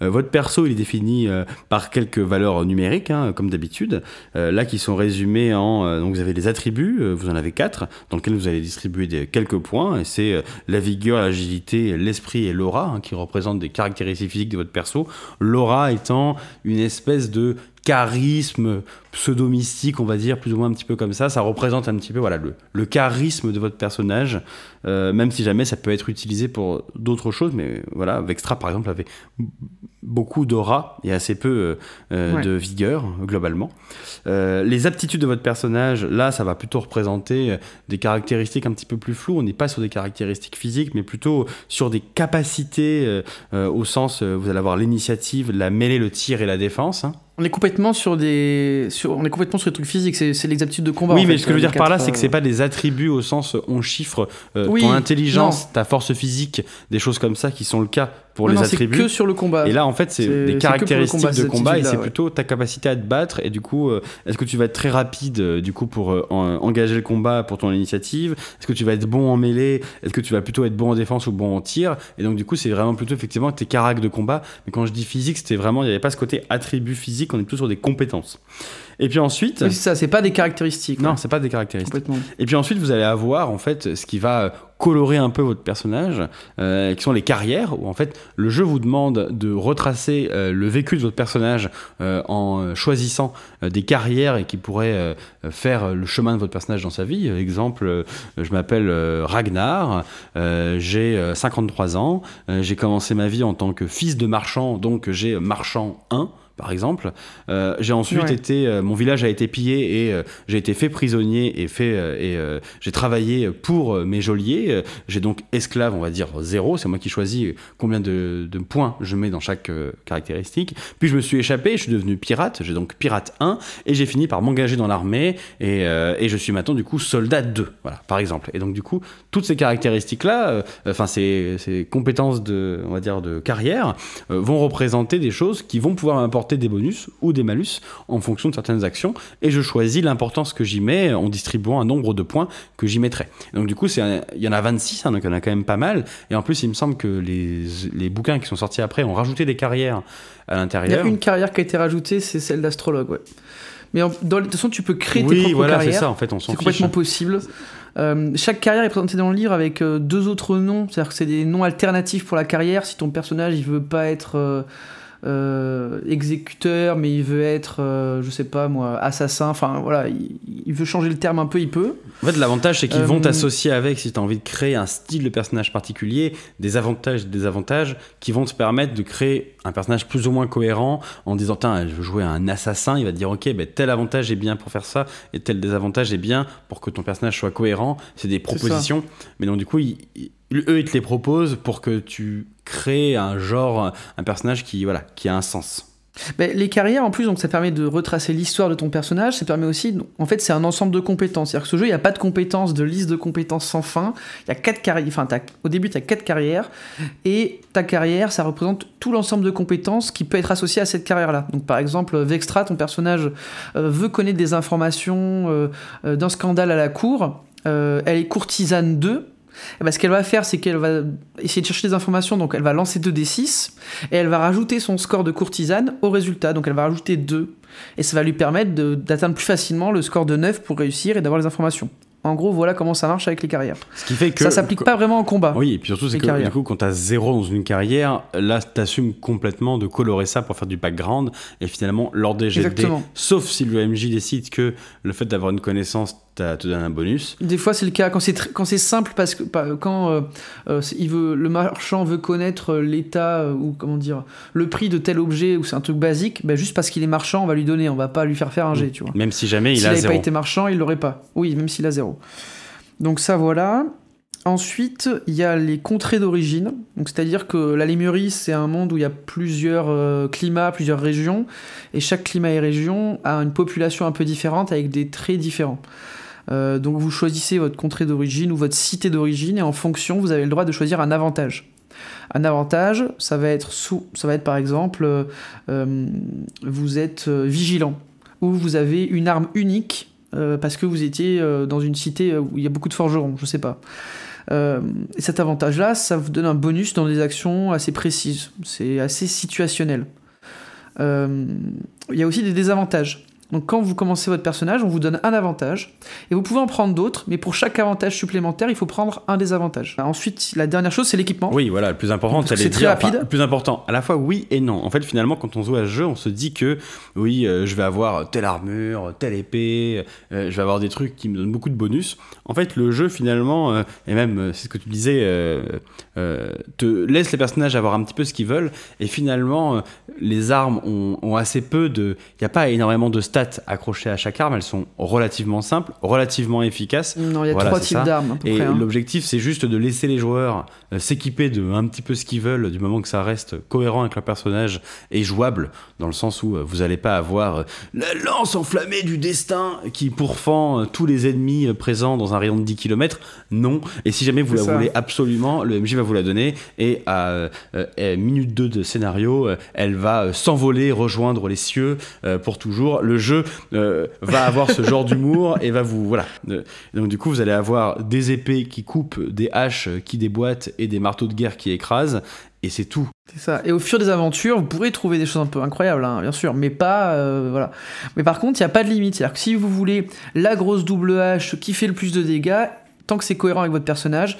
Votre perso, il est défini par quelques valeurs numériques, hein, comme d'habitude, là qui sont résumées en... donc, vous avez les attributs, vous en avez quatre, dans lesquels vous allez distribuer des, quelques points, et c'est euh, la vigueur, l'agilité, l'esprit et l'aura, hein, qui représentent des caractéristiques physiques de votre perso. L'aura étant une espèce de charisme pseudo-mystique, on va dire, plus ou moins un petit peu comme ça. Ça représente un petit peu voilà, le, le charisme de votre personnage, euh, même si jamais ça peut être utilisé pour d'autres choses. Mais voilà, Vextra, par exemple, avait beaucoup d'aura et assez peu euh, euh, Ouais. de vigueur, globalement. Euh, les aptitudes de votre personnage, là, ça va plutôt représenter euh, des caractéristiques un petit peu plus floues. On n'est pas sur des caractéristiques physiques, mais plutôt sur des capacités, euh, au sens, vous allez avoir l'initiative, la mêlée, le tir et la défense. hein. On est complètement sur des, sur, on est complètement sur des trucs physiques. C'est, aptitudes de combat. oui, mais fait, ce que je veux les dire par là, c'est que c'est euh, pas des attributs au sens euh, on chiffre euh, Oui, ton intelligence, non. ta force physique, des choses comme ça qui sont le cas pour non, les non, c'est attributs. que sur le combat. Et là, en fait, c'est des que caractéristiques combat, de combat et c'est ouais. plutôt ta capacité à te battre. Et du coup, euh, est-ce que tu vas être très rapide euh, du coup pour euh, en- engager le combat pour ton initiative? Est-ce que tu vas être bon en mêlée? Est-ce que tu vas plutôt être bon en défense ou bon en tir? Et donc, du coup, c'est vraiment plutôt effectivement tes caracs de combat. Mais quand je dis physique, c'était vraiment, il n'y avait pas ce côté attribut physique, on est plutôt sur des compétences. Et puis ensuite. Oui, c'est ça, c'est pas des caractéristiques. Non, c'est pas des caractéristiques. Et puis ensuite, vous allez avoir en fait ce qui va euh, colorer un peu votre personnage, euh, qui sont les carrières, où en fait le jeu vous demande de retracer euh, le vécu de votre personnage euh, en choisissant des carrières et qui pourraient faire le chemin de votre personnage dans sa vie. Exemple, je m'appelle Ragnar, j'ai euh, 53 ans, j'ai commencé ma vie en tant que fils de marchand, donc j'ai marchand 1 par exemple. Euh, j'ai ensuite Ouais. été, euh, mon village a été pillé et euh, j'ai été fait prisonnier et fait et j'ai travaillé pour mes geôliers. J'ai donc esclave, on va dire zéro. C'est moi qui choisis combien de, de points je mets dans chaque caractéristique. Puis je me suis échappé, je suis devenu pirate. J'ai donc pirate 1 et j'ai fini par m'engager dans l'armée et, et je suis maintenant du coup soldat 2. Voilà, par exemple. Et donc du coup, toutes ces caractéristiques là, enfin ces, ces compétences de, on va dire de carrière, vont représenter des choses qui vont pouvoir m'apporter des bonus ou des malus en fonction de certaines actions et je choisis l'importance que j'y mets en distribuant un nombre de points que j'y mettrai. Donc du coup, c'est un- il y en a 26, hein, donc il y en a quand même pas mal et en plus, il me semble que les, les bouquins qui sont sortis après ont rajouté des carrières à Il y a l'intérieur. une carrière qui a été rajoutée, c'est celle d'astrologue, ouais. Mais en- dans, de toute façon, tu peux créer tes Oui, propres voilà, c'est ça en fait, on s'en C'est complètement possible. Euh, chaque carrière est présentée dans le livre avec euh, deux autres noms, c'est-à-dire que c'est des noms alternatifs pour la carrière. Si ton personnage il veut pas être euh, euh, exécuteur, mais il veut être, euh, je sais pas moi, assassin. Enfin voilà, il, il veut changer le terme un peu, il peut. En fait, l'avantage, c'est qu'ils Euh, vont t'associer avec, si tu as envie de créer un style de personnage particulier, des avantages et des désavantages qui vont te permettre de créer un personnage plus ou moins cohérent en disant, Tiens, je veux jouer un assassin, il va te dire, ok, ben, tel avantage est bien pour faire ça et tel désavantage est bien pour que ton personnage soit cohérent. C'est des propositions. Mais donc, du coup, ils- eux, ils te les proposent pour que tu crées un genre, un personnage qui, voilà, qui a un sens. Les carrières, en plus, donc ça permet de retracer l'histoire de ton personnage. Ça permet aussi, en fait, c'est un ensemble de compétences. C'est-à-dire que ce jeu, il n'y a pas de compétences, de liste de compétences sans fin. Il y a quatre carrières. Au début, tu as quatre carrières. Et ta carrière, ça représente tout l'ensemble de compétences qui peut être associé à cette carrière-là. Donc, par exemple, Vextra, ton personnage euh, veut connaître des informations euh, euh, d'un scandale à la cour. Elle est courtisane 2. Eh ben, ce qu'elle va faire, c'est qu'elle va essayer de chercher des informations, donc elle va lancer 2d6, et elle va rajouter son score de courtisane au résultat, donc elle va rajouter 2, et ça va lui permettre d'atteindre plus facilement le score de 9 pour réussir et d'avoir les informations. En gros, voilà comment ça marche avec les carrières. Ce qui fait que. ça s'applique pas vraiment en combat. Oui, et puis surtout, c'est que carrières. du coup, quand tu as zéro dans une carrière, là, tu assumes complètement de colorer ça pour faire du background. Et finalement, lors des GD, Exactement. sauf si le MJ décide que le fait d'avoir une connaissance t'as- te donne un bonus. Des fois, c'est le cas quand c'est quand c'est simple parce que pas- quand euh, euh, il veut le marchand veut connaître euh, l'état euh, ou comment dire le prix de tel objet ou c'est un truc basique, ben juste parce qu'il est marchand, on va lui donner, on va pas lui faire faire un jet, tu vois. Même si jamais il S'il a n'avait pas zéro. été marchand, il l'aurait pas. Oui, même s'il a zéro. Donc ça, voilà. Ensuite, il y a les contrées d'origine. Donc c'est-à-dire que la Lémurie, c'est un monde où il y a plusieurs climats, plusieurs régions, et chaque climat et région a une population un peu différente avec des traits différents. Euh, donc vous choisissez votre contrée d'origine ou votre cité d'origine, et en fonction, vous avez le droit de choisir un avantage. Un avantage, ça va être, sous, ça va être par exemple, euh, euh, vous êtes vigilant, ou vous avez une arme unique parce que vous étiez dans une cité où il y a beaucoup de forgerons, je sais pas. Et cet avantage-là, ça vous donne un bonus dans des actions assez précises. C'est assez situationnel. Il y a aussi des désavantages. Donc quand vous commencez votre personnage, on vous donne un avantage, et vous pouvez en prendre d'autres, mais pour chaque avantage supplémentaire, il faut prendre un désavantage. Ensuite, la dernière chose, c'est l'équipement. Oui, voilà, le plus important, c'est très rapide. le plus important, à la fois oui et non. En fait, finalement, quand on joue à ce jeu, on se dit que oui, euh, je vais avoir telle armure, telle épée, euh, je vais avoir des trucs qui me donnent beaucoup de bonus. En fait, le jeu, finalement, euh, et même, c'est ce que tu disais, te laisse les personnages avoir un petit peu ce qu'ils veulent. Et finalement, les armes ont, ont assez peu de. Il n'y a pas énormément de stats accrochées à chaque arme. Elles sont relativement simples, relativement efficaces. Non, il y a Voilà, trois types d'armes Et hein. l'objectif, c'est juste de laisser les joueurs s'équiper de un petit peu ce qu'ils veulent, du moment que ça reste cohérent avec leur personnage et jouable, dans le sens où euh, vous n'allez pas avoir euh, la lance enflammée du destin qui pourfend euh, tous les ennemis euh, présents dans un rayon de 10 km. Non. Et si jamais vous la ça. voulez absolument, le MJ va vous la donner et à euh, euh, minute 2 de scénario, euh, elle va euh, s'envoler, rejoindre les cieux euh, pour toujours. Le jeu euh, va avoir ce genre d'humour et va vous voilà. Euh, donc du coup, vous allez avoir des épées qui coupent, des haches qui déboîtent et des marteaux de guerre qui écrasent. Et c'est tout. C'est ça. Et au fur des aventures, vous pourrez trouver des choses un peu incroyables, hein, bien sûr, mais pas. euh, voilà. Mais par contre, il n'y a pas de limite. C'est-à-dire que si vous voulez la grosse double hache qui fait le plus de dégâts, tant que c'est cohérent avec votre personnage,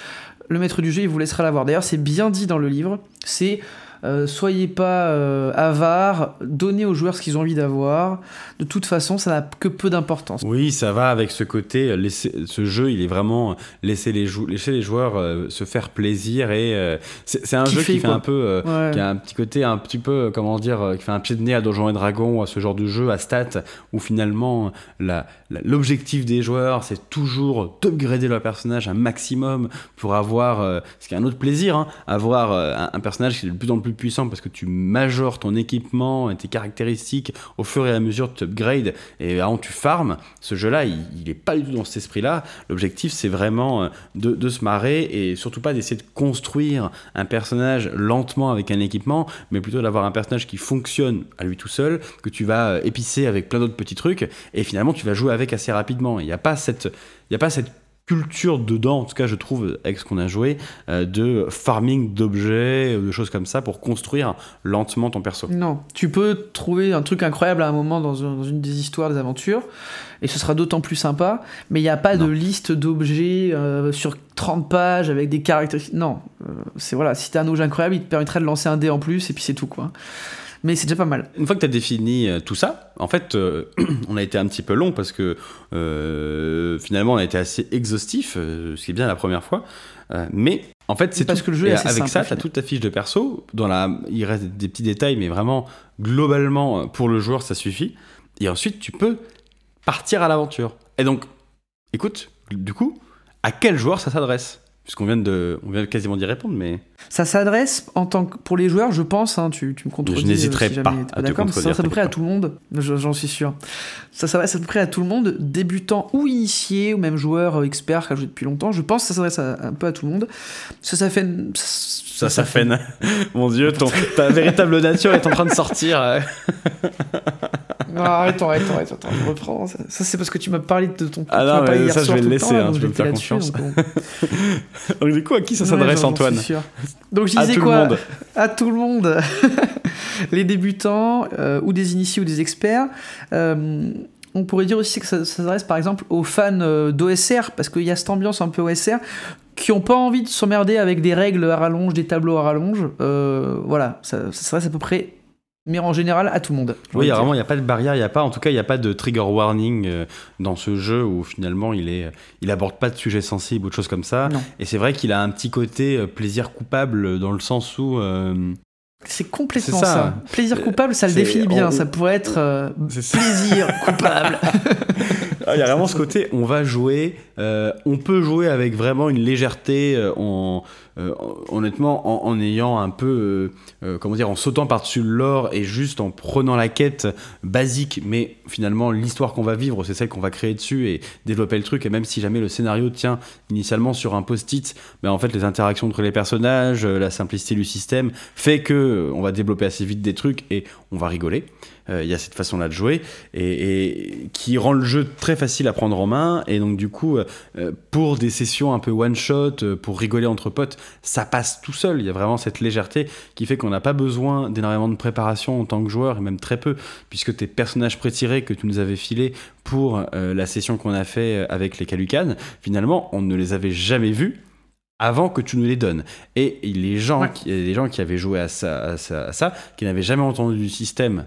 le maître du jeu, il vous laissera l'avoir. D'ailleurs, c'est bien dit dans le livre. C'est. Euh, soyez pas euh, avare, donnez aux joueurs ce qu'ils ont envie d'avoir. De toute façon, ça n'a que peu d'importance. Oui, ça va avec ce côté. euh, laisser- ce jeu, il est vraiment euh, laisser les, jou- laisser les joueurs euh, se faire plaisir et c'est un jeu qui fait quoi. un peu. Ouais. qui a un petit côté un petit peu comment dire qui fait un pied de nez à Donjons et Dragons à ce genre de jeu à stats où finalement la- la- l'objectif des joueurs c'est toujours d'upgrader leur personnage un maximum pour avoir ce qui est un autre plaisir hein, avoir un, un personnage qui est de plus en plus puissant parce que tu majores ton équipement et tes caractéristiques au fur et à mesure de upgrade et avant tu farmes ce jeu là il, il est pas du tout dans cet esprit là l'objectif c'est vraiment euh, de, de se marrer et surtout pas d'essayer de construire un personnage lentement avec un équipement, mais plutôt d'avoir un personnage qui fonctionne à lui tout seul, que tu vas euh, épicer avec plein d'autres petits trucs, et finalement tu vas jouer avec assez rapidement. Il n'y a pas cette, il y a pas cette culture dedans, en tout cas je trouve avec ce qu'on a joué, euh, de farming d'objets, de choses comme ça pour construire lentement ton perso. Non, tu peux trouver un truc incroyable à un moment dans, une des histoires, des aventures, et ce sera d'autant plus sympa, mais il n'y a pas de liste d'objets euh, sur 30 pages avec des caractéristiques. Non, euh, c'est voilà, si t'as un objet incroyable, il te permettrait de lancer un dé en plus, et puis c'est tout quoi mais c'est déjà pas mal. Une fois que tu as défini euh, tout ça, en fait, euh, [clears throat] on a été un petit peu long parce que euh, finalement, on a été assez exhaustif, ce qui est bien la première fois. mais en fait, c'est parce que le jeu est assez avec ça, tu as toute ta fiche de perso. Dans la, il reste des petits détails, mais vraiment, globalement, pour le joueur, ça suffit. Et ensuite, tu peux partir à l'aventure. Et donc, écoute, du coup, à quel joueur ça s'adresse? Puisqu'on vient de, on vient quasiment d'y répondre, mais. Ça s'adresse en tant que pour les joueurs, je pense. Hein, tu, tu me contredis. Je n'hésiterai euh, pas, à te contredire. Ça s'adresse à peu près à tout le monde. J'en suis sûr. Ça s'adresse à peu près à tout le monde, débutant ou initié, ou même joueur euh, expert qui a joué depuis longtemps. Je pense que ça s'adresse un peu à tout le monde. Ça, ça fait. Ça, ça, fait. [laughs] Mon Dieu, ton, ta véritable nature est en train de sortir. [laughs] non, arrête, arrête, arrête, attends, je reprends. Ça, c'est parce que tu m'as parlé de ton. Ah non, mais ça, je vais le laisser, hein, je vais me faire confiance. [laughs] Donc, du coup, à qui ça s'adresse, Antoine Donc, je disais quoi [laughs] À tout le monde. [laughs] Les débutants, euh, ou des initiés, ou des experts. Euh, on pourrait dire aussi que ça, s'adresse par exemple aux fans euh, d'OSR, parce qu'il y a cette ambiance un peu OSR, qui n'ont pas envie de s'emmerder avec des règles à rallonge, des tableaux à rallonge. voilà, ça, ça s'adresse à peu près mais en général à tout le monde. Oui, vraiment, il n'y a pas de barrière, il y a pas, en tout cas, il n'y a pas de trigger warning euh, dans ce jeu où finalement il est, il aborde pas de sujets sensibles ou de choses comme ça. Et c'est vrai qu'il a un petit côté euh, plaisir coupable dans le sens où. Euh, c'est complètement ça. Plaisir coupable, ça le définit bien. Ça pourrait être plaisir [laughs] coupable. Ah, il y a vraiment ce côté, on va jouer, on peut jouer avec vraiment une légèreté, en euh, honnêtement, en, ayant un peu, euh, euh, comment dire, en sautant par-dessus l'or et juste en prenant la quête basique, mais finalement l'histoire qu'on va vivre, c'est celle qu'on va créer dessus et développer le truc. Et même si jamais le scénario tient initialement sur un post-it, ben en fait les interactions entre les personnages, la simplicité du système fait que on va développer assez vite des trucs et on va rigoler. Euh, il y a cette façon-là de jouer et, qui rend le jeu très facile à prendre en main. Et donc, du coup, euh, euh, pour des sessions un peu one-shot, pour rigoler entre potes, ça passe tout seul. Il y a vraiment cette légèreté qui fait qu'on n'a pas besoin d'énormément de préparation en tant que joueur, et même très peu, puisque tes personnages pré-tirés que tu nous avais filés pour la session qu'on a fait avec les Calucanes, finalement, on ne les avait jamais vus avant que tu nous les donnes. Et les gens, qui, les gens qui avaient joué à ça, à ça, à ça qui n'avaient jamais entendu du système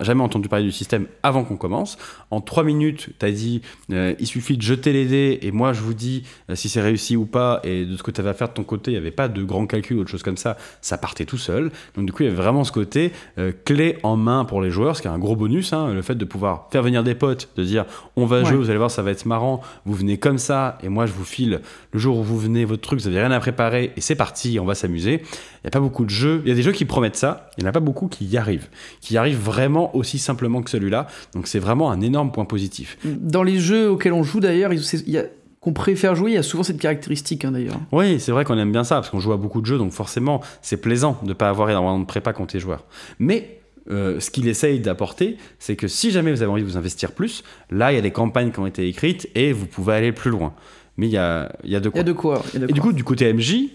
jamais entendu parler du système avant qu'on commence. En trois minutes, tu as dit euh, il suffit de jeter les dés et moi je vous dis euh, si c'est réussi ou pas. Et de ce que tu avais à faire de ton côté, il n'y avait pas de grand calcul ou autre chose comme ça. Ça partait tout seul. Donc du coup, il y avait vraiment ce côté euh, clé en main pour les joueurs, ce qui est un gros bonus. Hein, le fait de pouvoir faire venir des potes, de dire on va jouer, vous allez voir, ça va être marrant. Vous venez comme ça et moi je vous file le jour où vous venez votre truc, vous n'avez rien à préparer et c'est parti, on va s'amuser. Il n'y a pas beaucoup de jeux. Il y a des jeux qui promettent ça. Il n'y en a pas beaucoup qui y arrivent. Qui y arrivent vraiment aussi simplement que celui-là. Donc c'est vraiment un énorme point positif. Dans les jeux auxquels on joue d'ailleurs, il qu'on préfère jouer, il y a souvent cette caractéristique hein, d'ailleurs. Oui, c'est vrai qu'on aime bien ça, parce qu'on joue à beaucoup de jeux, donc forcément, c'est plaisant de ne pas avoir énormément de prépa quand tu es joueur. Mais euh, ce qu'il essaye d'apporter, c'est que si jamais vous avez envie de vous investir plus, là, il y a des campagnes qui ont été écrites et vous pouvez aller plus loin. Mais il y a, y a de quoi. Il y a de quoi. et du coup, du côté MJ,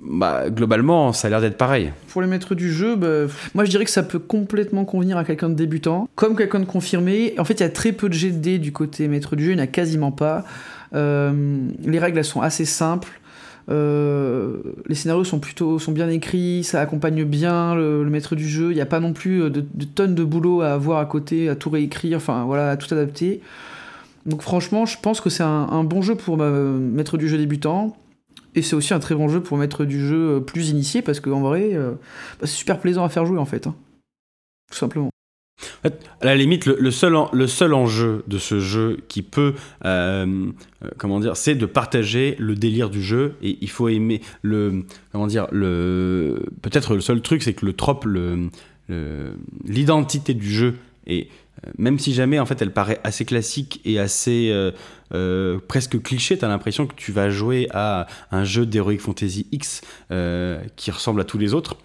bah, globalement, ça a l'air d'être pareil. Pour les maîtres du jeu, bah, moi je dirais que ça peut complètement convenir à quelqu'un de débutant, comme quelqu'un de confirmé. En fait, il y a très peu de GD du côté maître du jeu, il n'y en a quasiment pas. Euh, les règles, elles sont assez simples. Euh, les scénarios sont plutôt bien écrits, ça accompagne bien le, maître du jeu. Il n'y a pas non plus de, tonnes de boulot à avoir à côté, à tout réécrire, enfin voilà, à tout adapter. Donc franchement, je pense que c'est un, bon jeu pour euh, maître du jeu débutant. Et c'est aussi un très bon jeu pour mettre du jeu euh, plus initié parce qu'en vrai, euh, bah, c'est super plaisant à faire jouer en fait. Hein. Tout simplement. À la limite, le, seul, le seul enjeu de ce jeu qui peut, euh, comment dire, c'est de partager le délire du jeu et il faut aimer le, comment dire, le, peut-être le seul truc, c'est que le trope, le, l'identité du jeu et même si jamais en fait elle paraît assez classique et assez euh, presque cliché, tu as l'impression que tu vas jouer à un jeu d'Heroic Fantasy X euh, qui ressemble à tous les autres.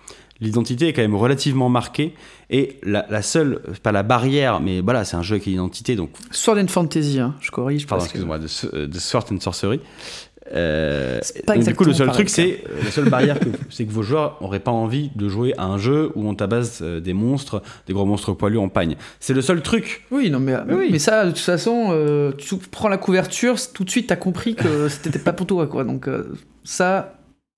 l'identité est quand même relativement marquée. Et la, la seule, pas la barrière, mais voilà, c'est un jeu avec une identité, donc Sword and Fantasy, hein, je corrige. pardon, que- excuse-moi, euh, de Sword and Sorcery. Euh, pas donc du coup, le seul truc, c'est la seule barrière, que- c'est que vos joueurs n'auraient pas envie de jouer à un jeu où on tabasse euh, des monstres, des gros monstres poilus en pagne. C'est le seul truc. Oui, non, mais, Mais oui. mais ça, de toute façon, euh, tu prends la couverture, tout de suite, t'as compris que [laughs] c'était pas pour toi, quoi. Donc, euh, ça.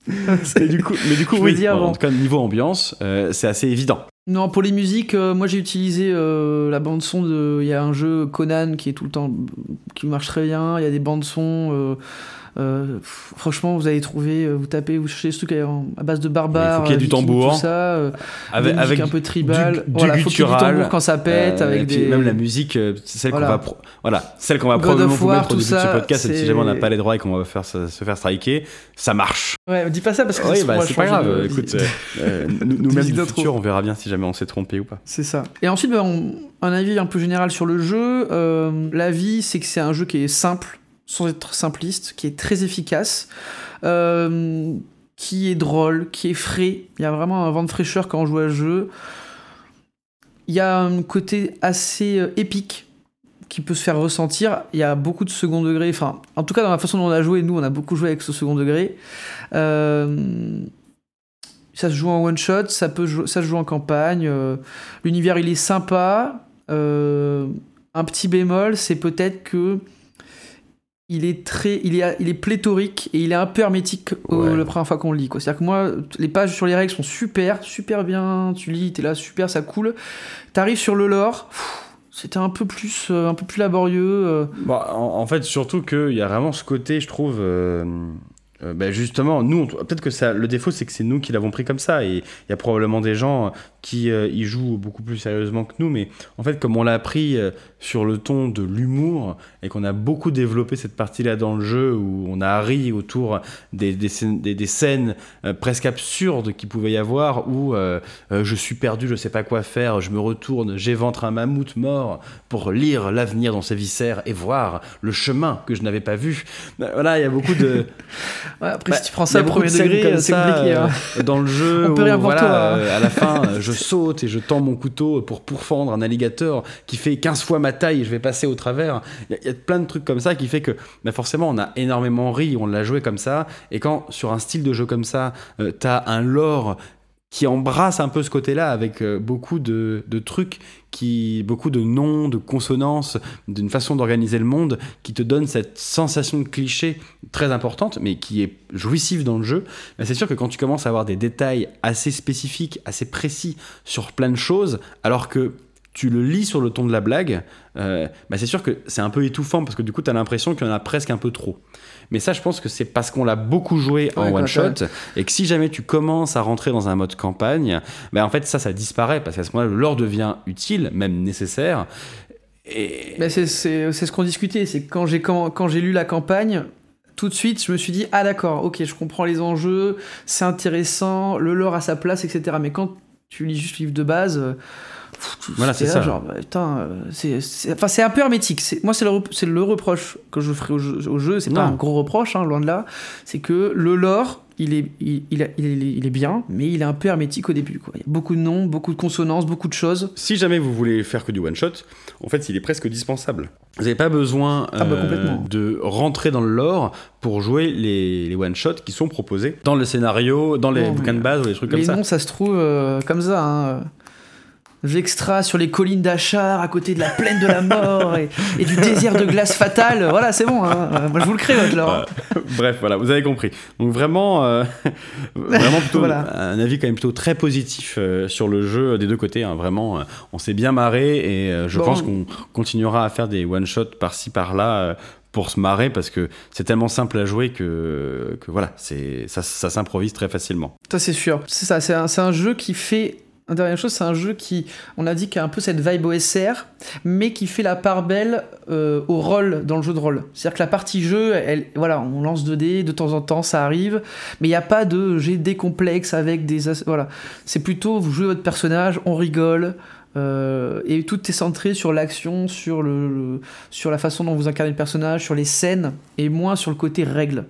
[laughs] Mais du coup, mais du coup [laughs] oui. dis en tout cas, niveau ambiance, c'est assez évident. Non, pour les musiques, euh, moi j'ai utilisé euh, la bande son de. Il y a un jeu Conan qui est tout le temps. qui marche très bien. Il y a des bandes son. euh, euh, franchement, vous allez trouver, euh, vous tapez, vous cherchez ce truc à, base de barbares. Il faut qu'il y ait du tambour. Tout ça. euh, Avec, un peu tribal. du- du voilà, faut qu'il y ait du guttural, tambour quand ça pète. Euh, avec et puis des. même la musique, euh, c'est celle Voilà. qu'on va, pro- voilà, celle qu'on va God probablement vous mettre au début de ce ça, podcast. Si jamais on n'a pas les droits et qu'on va faire se, se faire striker, ça marche. Ouais, dis pas ça parce que ça bah, c'est pas grave. de- Écoute, [laughs] euh, euh, nous- nous-mêmes du futur, on verra bien si jamais on s'est trompé ou pas. C'est ça. Et ensuite, bah, on- un avis un peu général sur le jeu. Euh, L'avis, c'est que c'est un jeu qui est simple, sans être simpliste, qui est très efficace, euh, qui est drôle, qui est frais. Il y a vraiment un vent de fraîcheur quand on joue à ce jeu. Il y a un côté assez euh, épique qui peut se faire ressentir. Il y a beaucoup de second degré. Enfin, en tout cas, dans la façon dont on a joué, nous, on a beaucoup joué avec ce second degré. Euh, ça se joue en one shot, ça peut se joue en campagne. L'univers il est sympa. un petit bémol, c'est peut-être que il est très, il est, il est pléthorique et il est un peu hermétique au- Ouais. la première fois qu'on le lit. quoi. C'est-à-dire que moi, les pages sur les règles sont super, super bien. Tu lis, t'es là, super, ça coule. T'arrives sur le lore. pff, C'était un peu plus, euh, un peu plus laborieux. euh, Bon, en, en fait, surtout qu'il y a vraiment ce côté, je trouve. euh, euh, bah, justement, nous, on- peut-être que ça, le défaut, c'est que c'est nous qui l'avons pris comme ça. Et il y a probablement des gens qui euh, y jouent beaucoup plus sérieusement que nous. Mais en fait, comme on l'a pris euh, sur le ton de l'humour et qu'on a beaucoup développé cette partie-là dans le jeu où on a ri autour des, des scènes, des- des scènes, euh, presque absurdes qu'il pouvait y avoir où euh, euh, je suis perdu, je sais pas quoi faire, je me retourne, j'éventre un mammouth mort pour lire l'avenir dans ses viscères et voir le chemin que je n'avais pas vu. Voilà, il y a beaucoup de. [laughs] ouais, après, Bah, si tu prends ça a au de premier scènes degré, c'est compliqué. hein. dans le jeu, [laughs] On peut où, rien pour voilà, toi, hein. à la fin, je [laughs] saute et je tends mon couteau pour pourfendre un alligator qui fait 15 fois ma taille je vais passer au travers. Il y, a- plein de trucs comme ça qui fait que bah, forcément on a énormément ri, on l'a joué comme ça. Et quand sur un style de jeu comme ça, euh, t'as un lore qui embrasse un peu ce côté-là avec euh, beaucoup de, trucs qui beaucoup de noms, de consonances, d'une façon d'organiser le monde qui te donne cette sensation de cliché très importante, mais qui est jouissive dans le jeu. C'est sûr que quand tu commences à avoir des détails assez spécifiques, assez précis sur plein de choses, alors que tu le lis sur le ton de la blague, euh, bah c'est sûr que c'est un peu étouffant parce que du coup, tu as l'impression qu'il y en a presque un peu trop. Mais ça, je pense que c'est parce qu'on l'a beaucoup joué en Ouais, one shot et que si jamais tu commences à rentrer dans un mode campagne, bah en fait, ça, ça disparaît parce qu'à ce moment-là, l'or devient utile, même nécessaire. Et... Mais c'est c'est- c'est ce qu'on discutait, c'est quand j'ai quand, quand j'ai lu la campagne, tout de suite, je me suis dit ah d'accord, ok, je comprends les enjeux, c'est intéressant, le lore à sa place, etc. Mais quand tu lis juste le livre de base, euh, Voilà, c'est ça. Genre, bah, putain, euh, c'est c'est- enfin c'est un peu hermétique. Moi, c'est le, rep- c'est le reproche que je ferai au jeu. Au jeu. C'est pas Non. un gros reproche, hein, loin de là. C'est que le lore. Il est, il, il a- il est, il est bien, mais il est un peu hermétique au début. Quoi. Il y a beaucoup de noms, beaucoup de consonances, beaucoup de choses. Si jamais vous voulez faire que du one shot, en fait, il est presque dispensable. Vous n'avez pas besoin Ah bah, euh, de rentrer dans le lore pour jouer les, les one shots qui sont proposés dans le scénario, dans les Non, bouquins de base ou des trucs comme Les ça. noms, ça se trouve euh, comme ça. Hein. J'extra sur les collines d'Achar, à côté de la plaine de la mort et, et du désert de glace fatale. Voilà, c'est bon. hein. Euh, Moi, je vous le crée, votre lore. [laughs] Bref, voilà, vous avez compris. Donc vraiment, euh, [laughs] vraiment plutôt Voilà. un avis quand même plutôt très positif euh, sur le jeu des deux côtés. hein. Vraiment, euh, on s'est bien marré et euh, je Bon. pense qu'on continuera à faire des one shots par-ci par-là. euh, pour se marrer parce que c'est tellement simple à jouer que, que voilà, c'est ça, ça s'improvise très facilement. Ça, c'est sûr. C'est ça. C'est un, c'est un jeu qui fait. Dernière chose, c'est un jeu qui, on a dit, qui a un peu cette vibe OSR, mais qui fait la part belle euh, au rôle dans le jeu de rôle. C'est-à-dire que la partie jeu, voilà, on lance 2 dés, de temps en temps, ça arrive, mais il n'y a pas de jet des complexes avec des. Voilà. C'est plutôt, vous jouez votre personnage, on rigole, euh, et tout est centré sur l'action, sur, le, sur la façon dont vous incarnez le personnage, sur les scènes, et moins sur le côté règle.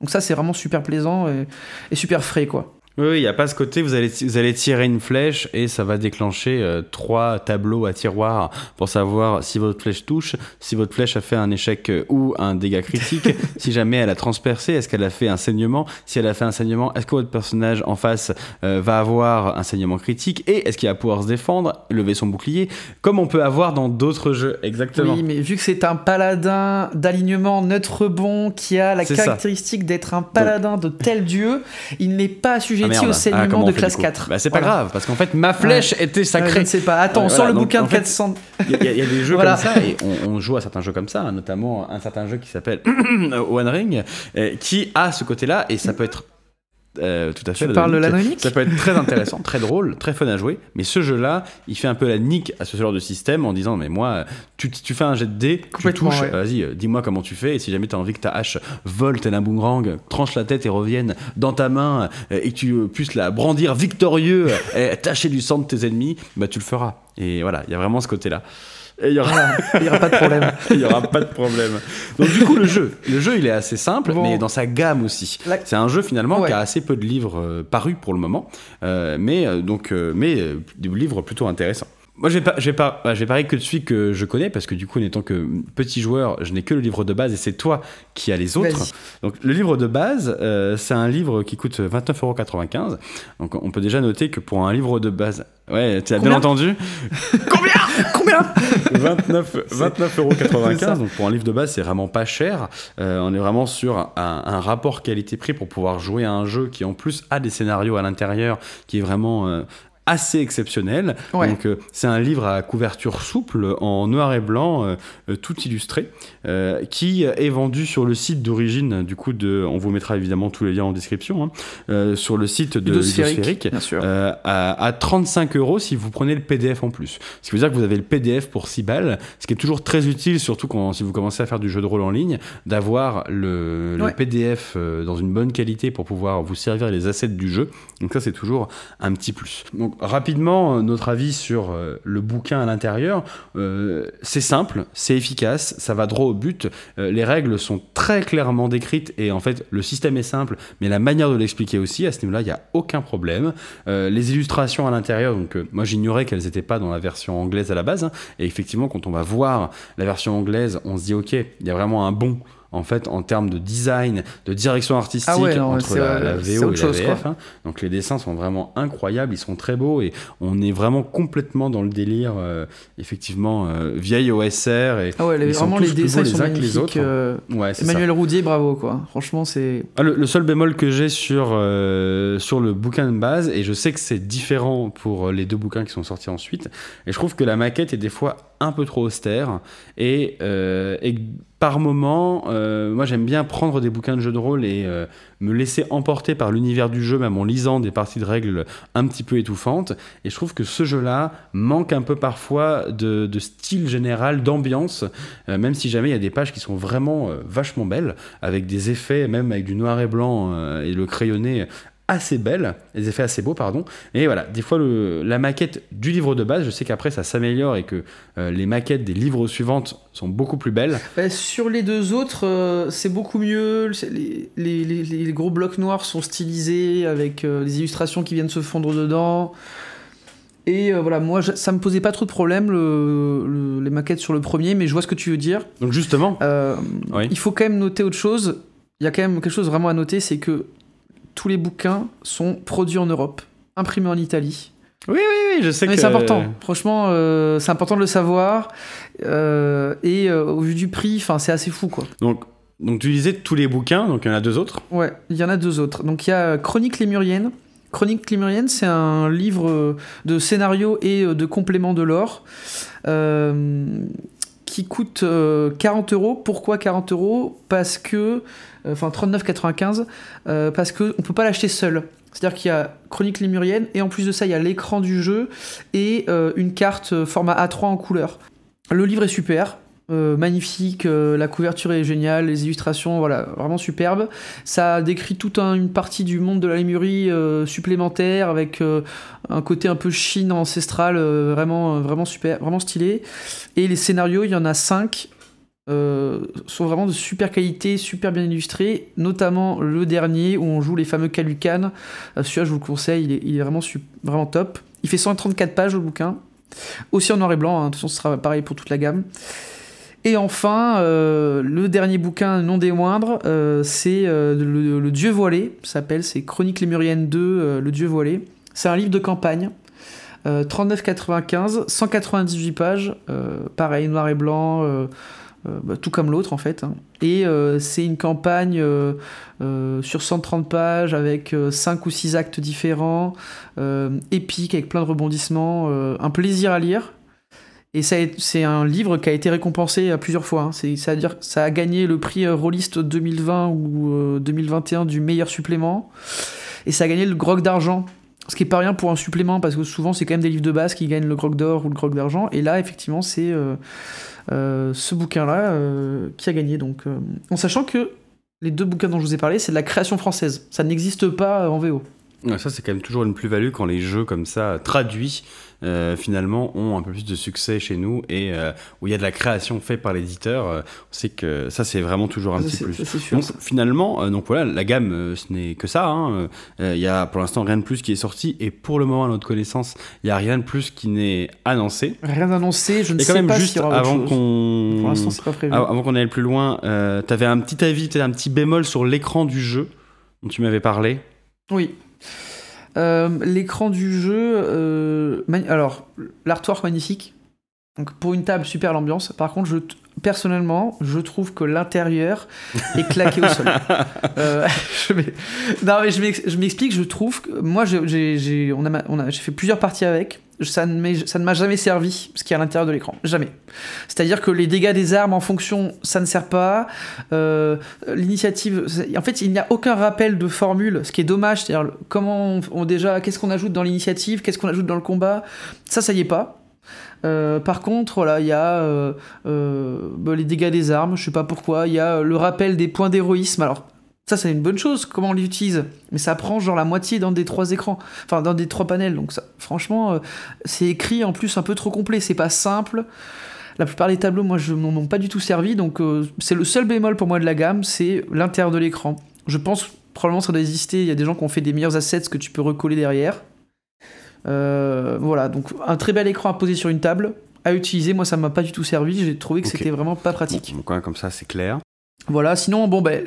Donc ça, c'est vraiment super plaisant et super frais, quoi. Oui, il n'y a pas ce côté, vous allez, vous allez tirer une flèche et ça va déclencher euh, trois tableaux à tiroir pour savoir si votre flèche touche, si votre flèche a fait un échec euh, ou un dégât critique, [laughs] si jamais elle a transpercé, est-ce qu'elle a fait un saignement, si elle a fait un saignement, est-ce que votre personnage en face euh, va avoir un saignement critique? Et est-ce qu'il va pouvoir se défendre, lever son bouclier, comme on peut avoir dans d'autres jeux, exactement. Oui, mais vu que c'est un paladin d'alignement neutre bon qui a la caractéristique d'être un paladin de tel dieu, il n'est pas assujetti Ah, au saignement Ah, de classe du coup 4. Bah, c'est pas grave, parce qu'en fait, ma flèche était je sacrée. sais pas. Attends, voilà, le bouquin de fait, 400. Il y, a- des jeux [laughs] Voilà. comme ça et on, joue à certains jeux comme ça, hein, notamment un certain jeu qui s'appelle [clears throat] One Ring, qui a ce côté-là et ça peut être euh, tout à fait. Tu parles de Ça peut être très intéressant, très drôle, très fun à jouer. Mais ce jeu-là, il fait un peu la nique à ce genre de système en disant mais moi, tu, tu fais un jet de dés, tu Complètement, touches, ouais. vas-y, euh, dis-moi comment tu fais. Et si jamais tu as envie que ta hache vole tel un boomerang, tranche la tête et revienne dans ta main euh, et que tu puisses la brandir victorieux [laughs] et tacher du sang de tes ennemis, bah tu le feras. Et voilà, il y a vraiment ce côté-là. Et il y aura il pas de problème. [laughs] il n'y aura pas de problème. Donc du coup, le jeu, le jeu, il est assez simple, Bon. mais dans sa gamme aussi. La- C'est un jeu finalement Ouais. qui a assez peu de livres euh, parus pour le moment, euh, mais euh, donc, euh, mais des livres plutôt intéressants. Moi, je vais pas, je vais pas, je vais parler que de celui que je connais parce que du coup, n'étant que petit joueur, je n'ai que le livre de base et c'est toi qui as les autres. Donc, le livre de base, euh, c'est un livre qui coûte 29,95€. Donc, on peut déjà noter que pour un livre de base, ouais, tu as bien Combien entendu. [laughs] Combien? 29 29,95 [laughs] C'est ça. donc pour un livre de base c'est vraiment pas cher Euh, on est vraiment sur un, un rapport qualité-prix pour pouvoir jouer à un jeu qui en plus a des scénarios à l'intérieur qui est vraiment euh, assez exceptionnel Ouais. donc euh, c'est un livre à couverture souple en noir et blanc euh, euh, tout illustré qui est vendu sur le site d'origine du coup de on vous mettra évidemment tous les liens en description hein, sur le site de Ludosphérique, à, à 35 euros si vous prenez le PDF en plus. Ce qui veut dire que vous avez le PDF pour 6 balles, ce qui est toujours très utile, surtout quand, si vous commencez à faire du jeu de rôle en ligne, d'avoir le. PDF dans une bonne qualité pour pouvoir vous servir les assets du jeu. Donc ça, c'est toujours un petit plus. Donc rapidement, euh, notre avis sur euh, le bouquin à l'intérieur, euh, c'est simple, c'est efficace, ça va droit au but. Les règles sont très clairement décrites et en fait, le système est simple, mais la manière de l'expliquer aussi, à ce niveau-là, il n'y a aucun problème. Les illustrations à l'intérieur, donc moi j'ignorais qu'elles n'étaient pas dans la version anglaise à la base, hein, et effectivement, quand on va voir la version anglaise, on se dit ok, il y a vraiment un bon. En fait, en termes de design, de direction artistique Ah ouais, non, entre la, euh, VO et la VF, hein. donc les dessins sont vraiment incroyables, ils sont très beaux et on est vraiment complètement dans le délire, euh, effectivement, euh, vieille OSR. Et, Ah ouais, les- Ils sont vraiment les plus dessins les sont uns que les autres. euh, ouais, c'est ça. Emmanuel Roudier, bravo quoi. Franchement, c'est. Ah, le, le seul bémol que j'ai sur, euh, sur le bouquin de base, et je sais que c'est différent pour les deux bouquins qui sont sortis ensuite, et je trouve que la maquette est des fois un peu trop austère, et, euh, et par moment, euh, moi j'aime bien prendre des bouquins de jeux de rôle et euh, me laisser emporter par l'univers du jeu, même en lisant des parties de règles un petit peu étouffantes, et je trouve que ce jeu-là manque un peu parfois de, style général, d'ambiance, euh, même si jamais il y a des pages qui sont vraiment vachement belles, avec des effets, même avec du noir et blanc et le crayonné assez belles, des effets assez beaux, pardon. Et voilà, des fois, le- la maquette du livre de base, je sais qu'après ça s'améliore et que euh, les maquettes des livres suivantes sont beaucoup plus belles. Bah, sur les deux autres, euh, c'est beaucoup mieux. Les, les- les- les gros blocs noirs sont stylisés avec euh, les illustrations qui viennent se fondre dedans. Et euh, voilà, moi, ça me posait pas trop de problème, le- le- les maquettes sur le premier, mais je vois ce que tu veux dire. Donc justement, Euh, Oui. Il faut quand même noter autre chose. Il y a quand même quelque chose vraiment à noter, c'est que tous les bouquins sont produits en Europe, imprimés en Italie. oui, oui, oui, je sais Mais que... c'est important. Franchement, euh, c'est important de le savoir. Euh, et euh, au vu du prix, c'est assez fou, quoi. Donc, donc tu disais tous les bouquins, donc il y en a deux autres? Ouais, il y en a deux autres. Donc il y a Chronique lémurienne. Chronique lémurienne, c'est un livre de scénario et de complément de l'or qui coûte euh, 40 euros. Pourquoi 40 euros? Parce que, enfin 39,95, euh, parce que on peut pas l'acheter seul. C'est-à-dire qu'il y a Chronique lémurienne et en plus de ça, il y a l'écran du jeu et euh, une carte euh, format A3 en couleur. Le livre est super. euh, magnifique, euh, la couverture est géniale, les illustrations, voilà, vraiment superbe. Ça décrit toute un- une partie du monde de la lémurie euh, supplémentaire avec euh, un côté un peu Chine ancestrale, euh, vraiment, euh, vraiment super, vraiment stylé. Et les scénarios, il y en a cinq. Euh, sont vraiment de super qualité, super bien illustrés, notamment le dernier où on joue les fameux Kalukan. Euh, Celui-là, je vous le conseille, il est, vraiment, top. Il fait 134 pages le bouquin, aussi en noir et blanc, hein. de toute façon ce sera pareil pour toute la gamme. Et enfin, euh, le dernier bouquin, non des moindres, c'est le, Dieu voilé, s'appelle, c'est Chroniques lémuriennes 2, euh, le Dieu voilé. C'est un livre de campagne, euh, 39,95, 198 pages, pareil, noir et blanc, bah, tout comme l'autre en fait. hein. Et euh, c'est une campagne euh, euh, sur 130 pages avec 5 ou 6 actes différents, euh, épique, avec plein de rebondissements, euh, un plaisir à lire. Et c'est un livre qui a été récompensé à plusieurs fois. hein. C'est- Ça, a gagné le prix euh, Rollist 2020 ou euh, 2021 du meilleur supplément. Et ça a gagné le Grog d'argent. Ce qui est pas rien pour un supplément, parce que souvent c'est quand même des livres de base qui gagnent le Grog d'or ou le Grog d'argent. Et là, effectivement, c'est euh, euh, ce bouquin-là euh, qui a gagné. Donc, euh, en sachant que les deux bouquins dont je vous ai parlé, c'est de la création française. Ça n'existe pas euh, en VO. Ça, c'est quand même toujours une plus-value quand les jeux comme ça, traduits, euh, finalement, ont un peu plus de succès chez nous et euh, où il y a de la création faite par l'éditeur. euh, on sait que ça, c'est vraiment toujours un Ça, petit plus. ça, c'est sûr. Donc finalement, euh, donc voilà, la gamme, ce n'est que ça. hein. Il y a pour l'instant rien de plus qui est sorti et pour le moment, à notre connaissance, il y a rien de plus qui n'est annoncé. Rien annoncé, je ne Et quand sais même pas juste s'il y aura avant qu'on Pour l'instant, c'est pas prévu. av- avant qu'on aille plus loin, tu avais un petit avis, peut-être un petit bémol sur l'écran du jeu dont tu m'avais parlé? Oui. Euh, L'écran du jeu, euh, alors l'artwork magnifique. Donc pour une table, super l'ambiance. Par contre, je, personnellement, je trouve que l'intérieur est claqué au sol. [laughs] Euh, [laughs] je non mais je m'ex- je m'explique. Je trouve que moi, j'ai on a, on a- j'ai fait plusieurs parties avec. Ça ne m'a jamais servi ce qui est à l'intérieur de l'écran. Jamais. C'est-à-dire que les dégâts des armes en fonction, ça ne sert pas. Euh, l'initiative, en fait, il n'y a aucun rappel de formule, ce qui est dommage. C'est-à-dire comment déjà, qu'est-ce qu'on ajoute dans l'initiative, qu'est-ce qu'on ajoute dans le combat. Ça, ça y est pas. Euh, par contre, il y a euh, bah, les dégâts des armes, je sais pas pourquoi. Il y a le rappel des points d'héroïsme. Alors, ça, c'est une bonne chose, comment on l'utilise. Mais ça prend genre la moitié dans des trois écrans, enfin dans des trois panels. Donc, ça, franchement, euh, c'est écrit en plus un peu trop complet. C'est pas simple. La plupart des tableaux, moi, je m'en ont pas du tout servi. Donc, euh, c'est le seul bémol pour moi de la gamme, c'est l'intérieur de l'écran. Je pense probablement ça doit exister. Il y a des gens qui ont fait des meilleurs assets que tu peux recoller derrière. Euh, voilà, donc un très bel écran à poser sur une table, à utiliser. Moi, ça m'a pas du tout servi. J'ai trouvé que c'était vraiment pas pratique. Bon, quand même, comme ça, c'est clair. Voilà, sinon, bon, ben,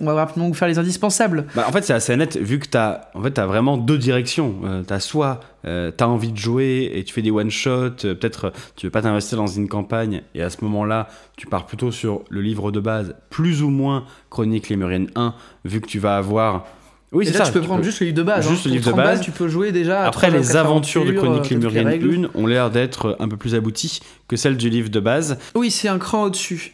on va rapidement vous faire les indispensables. Bah, en fait, c'est assez net vu que tu as, en fait, as vraiment deux directions. Euh, tu as soit euh, tu as envie de jouer et tu fais des one-shots, euh, peut-être tu veux pas t'investir dans une campagne et à ce moment-là, tu pars plutôt sur le livre de base, plus ou moins Chronique Lémurienne 1, vu que tu vas avoir. Oui, c'est là, ça. tu peux prendre juste le livre de base. Juste hein. le livre de 30 balles, base. tu peux jouer déjà. Après, les aventures de Chronique Lémurienne règles. 1 ont l'air d'être un peu plus abouties que celles du livre de base. Oui, c'est un cran au-dessus.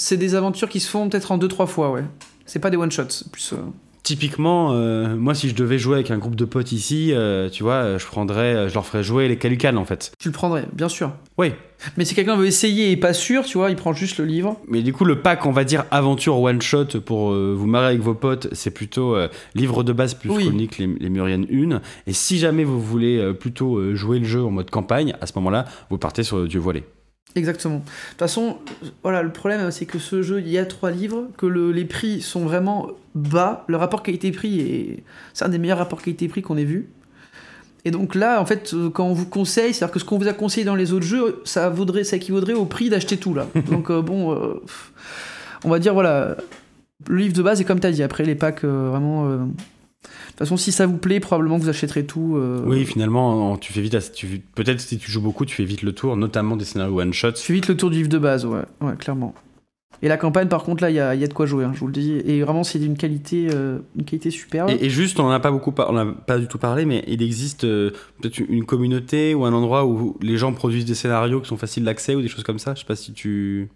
C'est des aventures qui se font peut-être en deux, trois fois, ouais. C'est pas des one-shots, plus. euh, Typiquement, euh, moi, si je devais jouer avec un groupe de potes ici, euh, tu vois, je prendrais, je leur ferais jouer les Calucan en fait. Tu le prendrais, bien sûr. Oui, Mais si quelqu'un veut essayer et pas sûr, tu vois, il prend juste le livre. Mais du coup, le pack, on va dire aventure one shot pour euh, vous marrer avec vos potes, c'est plutôt livre de base plus Oui. chronique les, les Muriennes 1. Et si jamais vous voulez plutôt jouer le jeu en mode campagne, à ce moment-là, vous partez sur Dieu voilé. Exactement. De toute façon, voilà, le problème, c'est que ce jeu, il y a trois livres, que le- les prix sont vraiment bas. Le rapport qualité-prix est. C'est un des meilleurs rapports qualité-prix qu'on ait vu. Et donc là, en fait, euh, quand on vous conseille, c'est-à-dire que ce qu'on vous a conseillé dans les autres jeux, ça vaudrait, ça équivaudrait au prix d'acheter tout là. [laughs] donc euh, bon, euh, on va dire voilà, le livre de base est comme t'as dit. Après les packs, euh, vraiment. De toute façon, si ça vous plaît, probablement que vous achèterez tout. euh, Oui, finalement, en- tu fais vite. à- tu- Peut-être si tu joues beaucoup, tu fais vite le tour, notamment des scénarios one shot. Tu fais vite le tour du livre de base, ouais, ouais clairement. Et la campagne, par contre, là, il y a, y a de quoi jouer, hein, je vous le dis. Et vraiment, c'est d'une qualité, euh, une qualité superbe. Et, et juste, on n'en a pas beaucoup, on n'a pas du tout parlé, mais il existe euh, peut-être une communauté ou un endroit où les gens produisent des scénarios qui sont faciles d'accès ou des choses comme ça. Je sais pas si tu.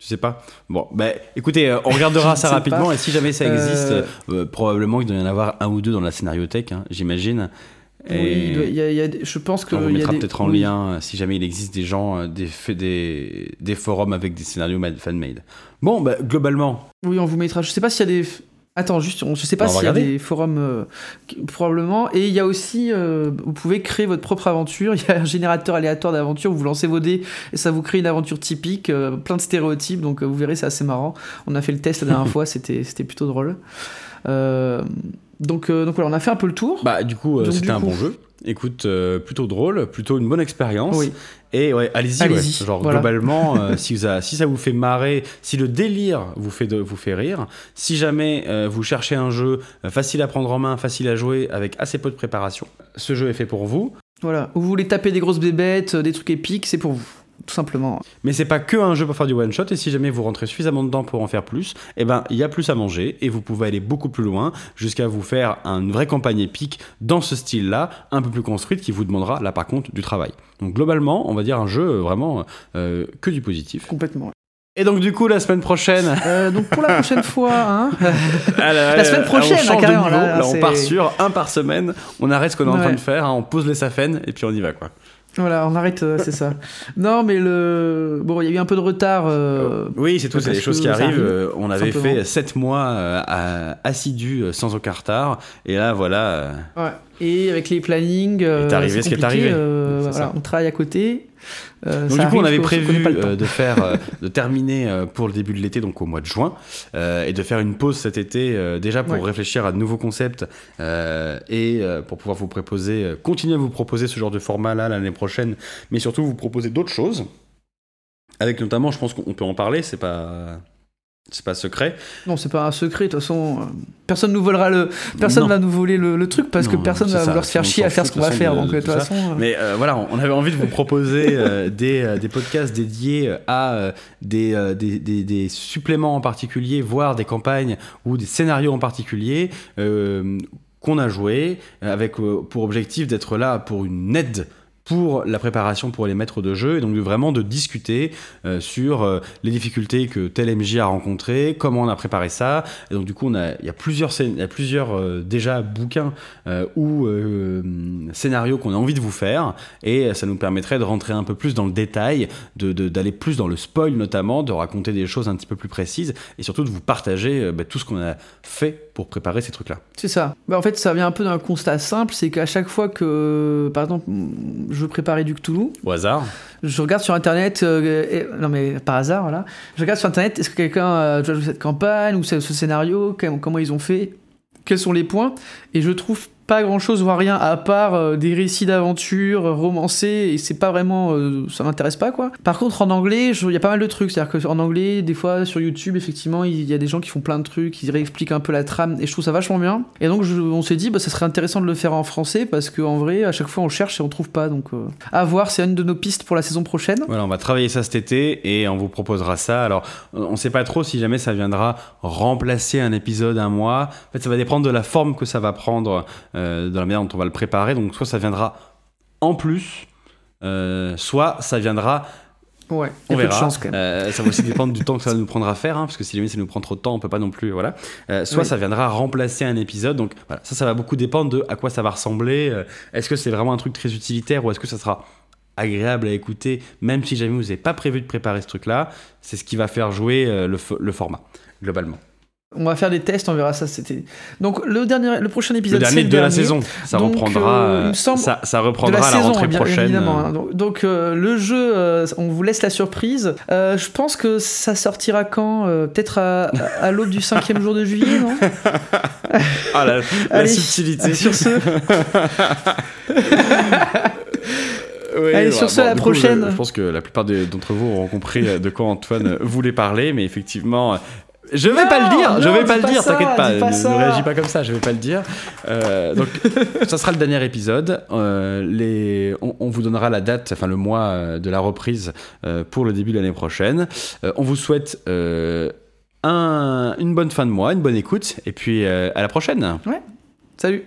Tu sais pas? Bon, bah écoutez, euh, on regardera [laughs] ça rapidement pas. et si jamais ça existe, Euh, euh, probablement il doit y en avoir un ou deux dans la scénariothèque, hein, j'imagine. oui, Et y a- y a je pense que. on a mettra des- peut-être en lien si jamais il existe des gens, des, des, des forums avec des scénarios made- fan-made. Bon, bah, globalement, Oui, on vous mettra. Je sais pas s'il y a des. Attends, juste, on- je sais pas va s'il y a des forums, euh, probablement. Et il y a aussi, euh, vous pouvez créer votre propre aventure. [laughs] Il y a un générateur aléatoire d'aventure où vous lancez vos dés et ça vous crée une aventure typique, euh, plein de stéréotypes. Donc vous verrez, c'est assez marrant. On a fait le test la dernière [laughs] fois, c'était plutôt drôle. Donc, donc voilà, on a fait un peu le tour. Bah, du coup, c'était un coup- bon jeu. Écoute, plutôt drôle, plutôt une bonne expérience. Oui. Et ouais, allez-y. Ouais. Genre, voilà. globalement, euh, [laughs] si, vous a- si ça vous fait marrer, si le délire vous fait, de, vous fait rire, si jamais euh, vous cherchez un jeu euh, facile à prendre en main, facile à jouer, avec assez peu de préparation, ce jeu est fait pour vous. Voilà. Ou vous voulez taper des grosses bébêtes, des trucs épiques, c'est pour vous. Tout simplement. Mais c'est pas que un jeu pour faire du one shot et si jamais vous rentrez suffisamment dedans pour en faire plus, eh ben il y a plus à manger et vous pouvez aller beaucoup plus loin jusqu'à vous faire une vraie campagne épique dans ce style-là, un peu plus construite qui vous demandera là par contre du travail. Donc globalement, on va dire un jeu euh, vraiment euh, que du positif. Complètement. Et donc du coup la semaine prochaine, Euh, donc pour la prochaine [laughs] fois, hein, [laughs] la semaine prochaine, on change de carrément, niveau. là, Là, on part sur un par semaine, on arrête ce qu'on est en train de faire, hein, on pose les safènes et puis on y va quoi. Voilà, on arrête, euh, c'est ça. [laughs] Non, mais le. Bon, il y a eu un peu de retard. euh, Oui, c'est tout, c'est des choses qui arrivent. arrive, Euh, on avait simplement. fait 7 mois euh, assidus euh, sans aucun retard. Et là, voilà. euh, ouais. Et avec les plannings. euh, est arrivé ce qui est arrivé. euh, voilà, on travaille à côté. euh, Donc du coup, on avait prévu euh, de [laughs] faire, euh, de terminer pour le début de l'été, donc au mois de juin, et de faire une pause cet été déjà pour Ouais. réfléchir à de nouveaux concepts et pour pouvoir vous proposer, continuer à vous proposer ce genre de format là l'année prochaine, mais surtout vous proposer d'autres choses. Avec notamment, je pense qu'on peut en parler, c'est pas, c'est pas secret. Non, c'est pas un secret, de toute façon. euh, personne nous volera le. Personne Non. va nous voler le, le truc parce que personne va ça, vouloir se faire chier à faire ce qu'on va faire. Donc, de de toute façon. euh, Mais euh, voilà, on- avait envie de vous [laughs] proposer euh, des, euh, des podcasts dédiés à euh, des, euh, des, des- des suppléments en particulier, voire des campagnes ou des scénarios en particulier euh, qu'on a joués, avec euh, pour objectif d'être là pour une aide pour la préparation pour les maîtres de jeu et donc de vraiment de discuter euh, sur euh, les difficultés que tel MJ a rencontré, comment on a préparé ça. Et donc du coup, il y a plusieurs, y a plusieurs euh, déjà bouquins ou scénarios qu'on a envie de vous faire et ça nous permettrait de rentrer un peu plus dans le détail, de- de- d'aller plus dans le spoil notamment, de raconter des choses un petit peu plus précises et surtout de vous partager bah, tout ce qu'on a fait pour préparer ces trucs-là. C'est ça. Bah, en fait, ça vient un peu d'un constat simple c'est qu'à chaque fois que, par exemple, je veux préparer du Cthulhu, Au hasard. je regarde sur internet, euh, et- non mais par hasard, voilà. Je regarde sur internet, est-ce que quelqu'un joué cette campagne ou ce, ce scénario, comment ils ont fait, quels sont les points, et je trouve pas grand chose, voire rien, à part euh, des récits d'aventure euh, romancés, et c'est pas vraiment. euh, ça m'intéresse pas quoi. Par contre, en anglais, il y a pas mal de trucs, c'est-à-dire qu'en anglais, des fois sur YouTube, effectivement, il y a des gens qui font plein de trucs, ils réexpliquent un peu la trame, et je trouve ça vachement bien. Et donc, je- on s'est dit, bah, ça serait intéressant de le faire en français, parce qu'en vrai, à chaque fois, on cherche et on trouve pas, donc à voir, c'est une de nos pistes pour la saison prochaine. Voilà, on va travailler ça cet été et on vous proposera ça. Alors, on sait pas trop si jamais ça viendra remplacer un épisode un mois. En fait, ça va dépendre de la forme que ça va prendre, de la manière dont on va le préparer. Donc, soit ça viendra en plus, euh, soit ça viendra Ouais, on verra. chance quand même. Euh, ça va aussi dépendre du temps que ça va nous prendre à faire, hein, parce que si jamais ça nous prend trop de temps, on peut pas non plus. Voilà. Euh, soit Oui. ça viendra remplacer un épisode. Donc voilà, ça, ça va beaucoup dépendre de à quoi ça va ressembler. Euh, est-ce que c'est vraiment un truc très utilitaire ou est-ce que ça sera agréable à écouter, même si jamais vous n'avez pas prévu de préparer ce truc-là. C'est ce qui va faire jouer euh, le format globalement. On va faire des tests, on verra ça. C'était donc le dernier, le prochain Le épisode. dernier c'est de le la dernier saison, ça Donc, reprendra. euh, il me euh, semble- ça, reprendra la à la saison, rentrée bien prochaine. évidemment. euh, hein. Donc, donc, euh, le jeu, euh, on vous laisse la surprise. Je pense que ça sortira quand Peut-être à, à l'aube du cinquième jour de juillet, non [laughs] Ah, la, la Allez, subtilité. Sur ce, [laughs] Oui, Allez, bah, sur ce, à la coup, prochaine. je, je pense que la plupart de- d'entre vous auront compris de quoi Antoine voulait parler, mais effectivement. Je vais Non, pas le dire, je non, vais dis pas le dire, t'inquiète pas, ne, ne réagis pas comme ça, je vais pas le dire. Euh, donc, [laughs] ça sera le dernier épisode. Euh, les, on, on vous donnera la date, enfin le mois euh, de la reprise euh, pour le début de l'année prochaine. On vous souhaite un- une bonne fin de mois, une bonne écoute, et puis à la prochaine. salut.